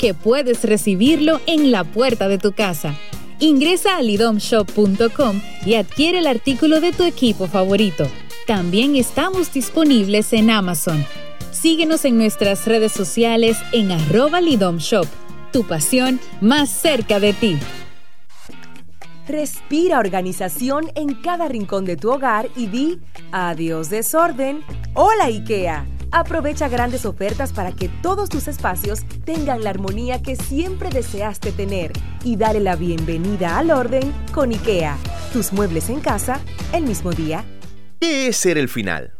que puedes recibirlo en la puerta de tu casa. Ingresa a lidomshop.com y adquiere el artículo de tu equipo favorito. También estamos disponibles en Amazon. Síguenos en nuestras redes sociales en arroba lidomshop. Tu pasión más cerca de ti. Respira organización en cada rincón de tu hogar y di adiós desorden. Hola IKEA. Aprovecha grandes ofertas para que todos tus espacios tengan la armonía que siempre deseaste tener y dale la bienvenida al orden con IKEA. Tus muebles en casa el mismo día. ¿Qué es ser el final?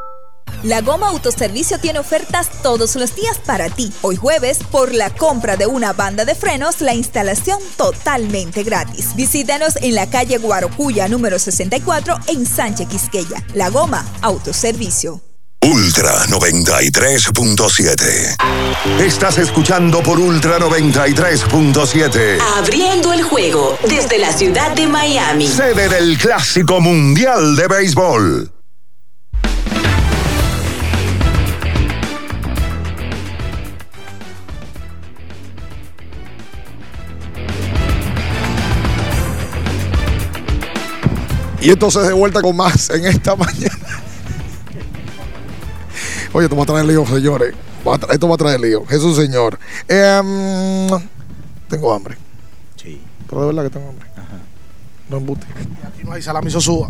La Goma Autoservicio tiene ofertas todos los días para ti. Hoy jueves, por la compra de una banda de frenos, la instalación totalmente gratis. Visítanos en la calle Guarocuya número 64 en Sánchez Quisqueya. La Goma Autoservicio. Ultra 93.7. Estás escuchando por Ultra 93.7. Abriendo el juego desde la ciudad de Miami. Sede del Clásico Mundial de Béisbol. Y entonces de vuelta con más en esta mañana. Oye, esto va a traer lío, señores. Esto va a traer lío. Jesús, Señor. Em, tengo hambre. Sí. Pero de verdad que tengo hambre. No embute. Aquí no hay salami sosúa.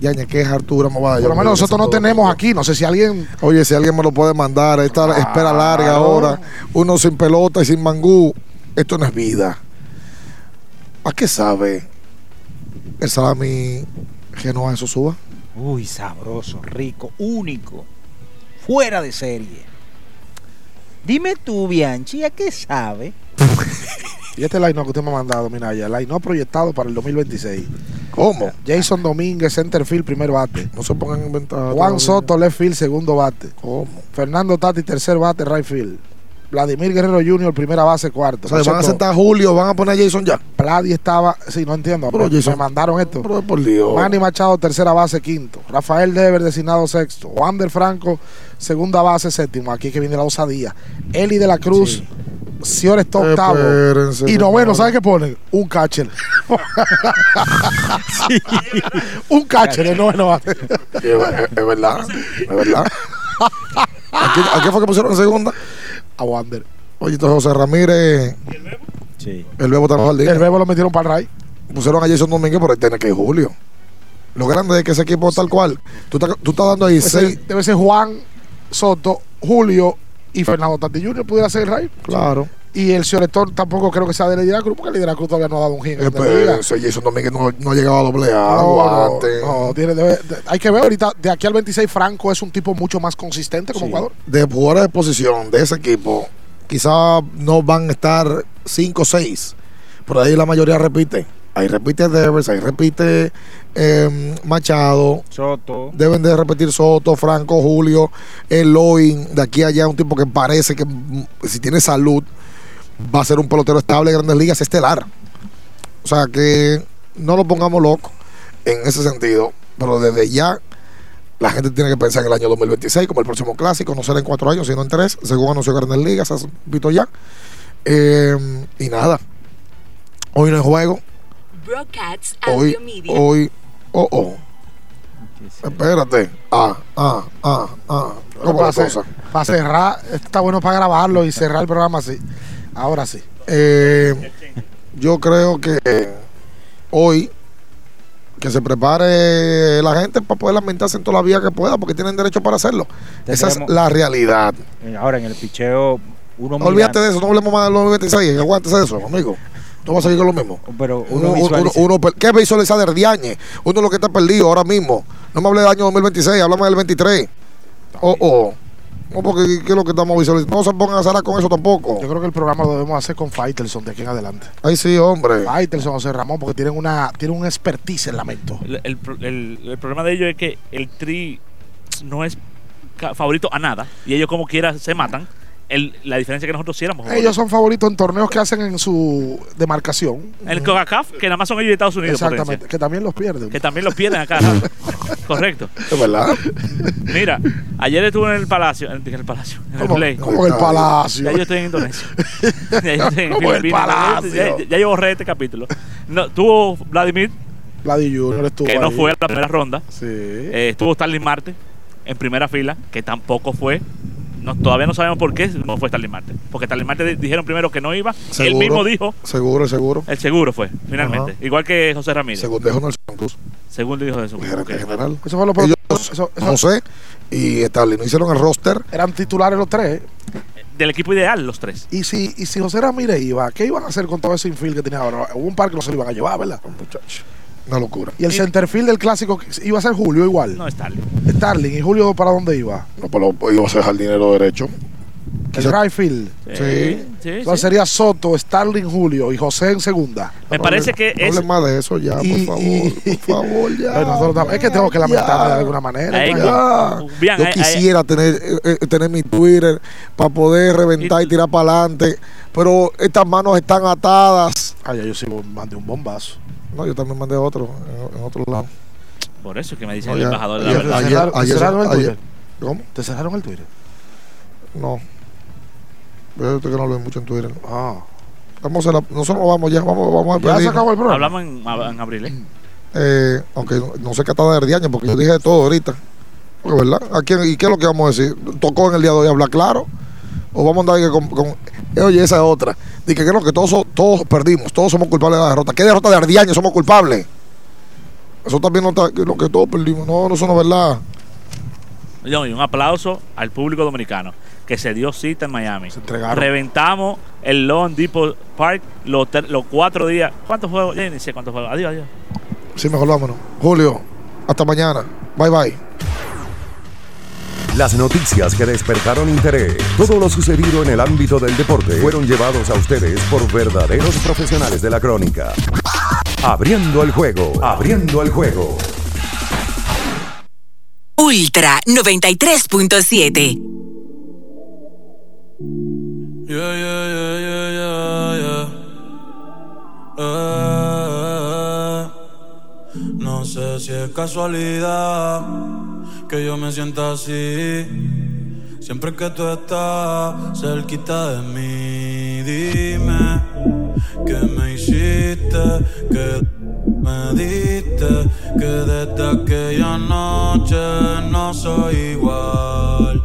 Ya, ñe, que es Arturo Movada. Por lo menos nosotros no tenemos aquí. No sé si alguien. Oye, si alguien me lo puede mandar, esta espera larga ahora, uno sin pelota y sin mangú, esto no es vida. ¿A qué sabe el salami Genoa de Sosúa? Uy, sabroso, rico, único, fuera de serie. Dime tú, Bianchi, ¿a qué sabe? Y este line que usted me ha mandado, mira ya, line proyectado para el 2026. ¿Cómo? Jason Domínguez, centerfield, primer bate. No se pongan inventar. Juan Soto, left field, segundo bate. ¿Cómo? Fernando Tati, tercer bate, right field. Vladimir Guerrero Jr., primera base, cuarto. O sea, van a sentar a Julio, van a poner a Jason ya. Pladi estaba, sí, no entiendo. Pero me- Jason- me mandaron esto. Pero por Dios. Manny Machado, tercera base, quinto. Rafael Dever, designado sexto. Wander Franco, segunda base, séptimo. Aquí que viene la osadía. Eli de la Cruz, Cior está octavo. Espérense, y noveno. ¿sabes qué ponen? Un catcher. Un catcher de noveno bate. Es, es- es verdad, es verdad. ¿A quién fue que pusieron en segunda? A Wander. Oye, entonces José Ramírez, Sí. el Bebo está en jardín. El Bebo lo metieron para el Ray. Pusieron a Jason Domínguez, pero ahí tiene que ir Julio. Lo grande es que ese equipo tal cual. Tú estás, tú estás dando ahí Debe seis. ser, debe ser Juan Soto, Julio y Fernando Tati Jr. pudiera ser el Ray. Claro. Y el Cioretón tampoco creo que sea de Lidera Cruz, porque Lidera Cruz todavía no ha dado un esta liga. Espérense, Jason Domínguez no, no ha llegado a doble A. No, aguante. no, no, tiene- debe- de- hay que ver ahorita, de aquí al 26, Franco es un tipo mucho más consistente como Sí. jugador. De jugadores de posición de ese equipo, quizás no van a estar 5 o 6, pero ahí la mayoría repite. Ahí repite Devers, ahí repite eh, Machado. Soto. Deben de repetir Soto, Franco, Julio, Eloy, de aquí a allá, un tipo que parece que mm, si tiene salud va a ser un pelotero estable de grandes ligas estelar. O sea que no lo pongamos loco en ese sentido, pero desde ya la gente tiene que pensar en el año 2026 como el próximo clásico, no será en cuatro años, sino en tres, según anunció Grandes Ligas, has visto ya. Eh, y nada, hoy no hay juego, hoy, Audio Media. hoy, oh, oh. Espérate. Ah, ah, ah, ah. ¿Cómo la para, cosa? para cerrar, esto está bueno para grabarlo y cerrar el programa así. Ahora sí. Eh, yo creo que hoy que se prepare la gente para poder lamentarse en toda la vía que pueda, porque tienen derecho para hacerlo. Esa es la realidad. Eh, Ahora en el picheo, uno No olvídate de eso, no hablemos más de los 96, aguántese de eso, amigo. No vas a seguir con lo mismo. Pero Uno, uno, uno, uno ¿Qué visualiza de Diañe? Uno es lo que está perdido ahora mismo. No me hable del año 2026, háblame del 23. Oh, oh. No, porque ¿qué es lo que estamos visualizando? No se pongan a salar con eso tampoco. Yo creo que el programa lo debemos hacer con Faitelson de aquí en adelante. Ay, sí, hombre. Faitelson, José Ramón, porque tienen una tienen un expertise en lamento. El, el el- el problema de ellos es que el tri no es favorito a nada y ellos como quiera se matan el- la diferencia que nosotros sí éramos Ellos son favoritos en torneos que hacen en su demarcación. El CONCACAF, que nada más son ellos de Estados Unidos. Exactamente, potencia. que también los pierden. Que también los pierden acá. Correcto. Es verdad. Mira, ayer estuve en el Palacio. En, el Palacio. En el ¿Cómo- Play. cómo en el Palacio? Ya yo estoy en Indonesia. ya yo estoy en ¿Cómo en el. Ya- Palacio? Ya, ya yo borré este capítulo. No, tuvo Vladimir, Vladi Junior estuvo que no fue a la primera ronda. Sí. Eh, estuvo Starling Marte en primera fila, que tampoco fue. No, todavía no sabemos por qué no fue Starling Marte. Porque Starling Marte dijeron primero que no iba. Él Seguro. mismo dijo, Seguro, seguro. el seguro fue, finalmente. Ajá. Igual que José Ramírez. Según dijo Nelson Cruz, Según dijo eso. gerente general. Eso fue lo Ellos, eso- eso- José y Stalin no hicieron el roster. Eran titulares los tres. Del equipo ideal, los tres. Y si, y si José Ramírez iba, ¿qué iban a hacer con todo ese infield que tenía ahora? Hubo un par que no se lo iban a llevar, ¿verdad? Una locura. Y el centerfield del clásico iba a ser Julio igual. No, Starling. Starling. ¿Y Julio para dónde iba? No, pero iba a ser jardinero derecho. El right field. Sí. sí, Entonces sí. sería Soto, Starling, Julio y José en segunda. Me parece que No es. hable más de eso ya, por Y- favor. y- por favor, ya. Pero nosotros tam- es que tengo que lamentarme de alguna manera. Ahí, pues. Ya. Bien, Yo ahí- quisiera tener, eh, eh, tener mi Twitter para poder reventar y, tirar para adelante, pero estas manos están atadas. Ay, ya yo sí mandé un bombazo. No, yo también mandé otro en, en otro lado. Por eso es que me dice No, el ya. embajador de la Ayer- verdad. ayer- cerraron- el ayer- Twitter? ¿Cómo? ¿Te cerraron el Twitter? No. Yo que no lo veo mucho en Twitter. Ah. Vamos a la- nosotros vamos ya, vamos, vamos a Ya se pedir. acabó el programa. Hablamos en, en abril, ¿eh? Eh, aunque no, no sé qué está de Ardiaño, porque yo dije de todo ahorita. Porque, ¿verdad? ¿A quién- ¿Y qué es lo que vamos a decir? ¿Tocó en el día de hoy hablar claro? ¿O vamos a andar con, con- eh, oye, esa es otra? Dije que no, que todos, todos perdimos, todos somos culpables de la derrota. ¿Qué derrota de Ardiaño somos culpables? Eso también no está, que lo que todos perdimos. No, no, eso no es verdad. Y un aplauso al público dominicano que se dio cita en Miami. entregaron. Reventamos el Lone Depot Park los, ter- los cuatro días. ¿Cuántos juegos? Ya ni sé cuántos juegos. Adiós, adiós. Sí, mejor vámonos. Julio, hasta mañana. Bye, bye. Las noticias que despertaron interés, todo lo sucedido en el ámbito del deporte, fueron llevados a ustedes por verdaderos profesionales de la crónica. Abriendo el juego, abriendo el juego. Ultra 93.7. Yeah, yeah, yeah, yeah, yeah, yeah. Eh, no sé si es casualidad que yo me sienta así. Siempre que tú estás cerquita de mí, dime que me hiciste, que me diste, que desde aquella noche no soy igual.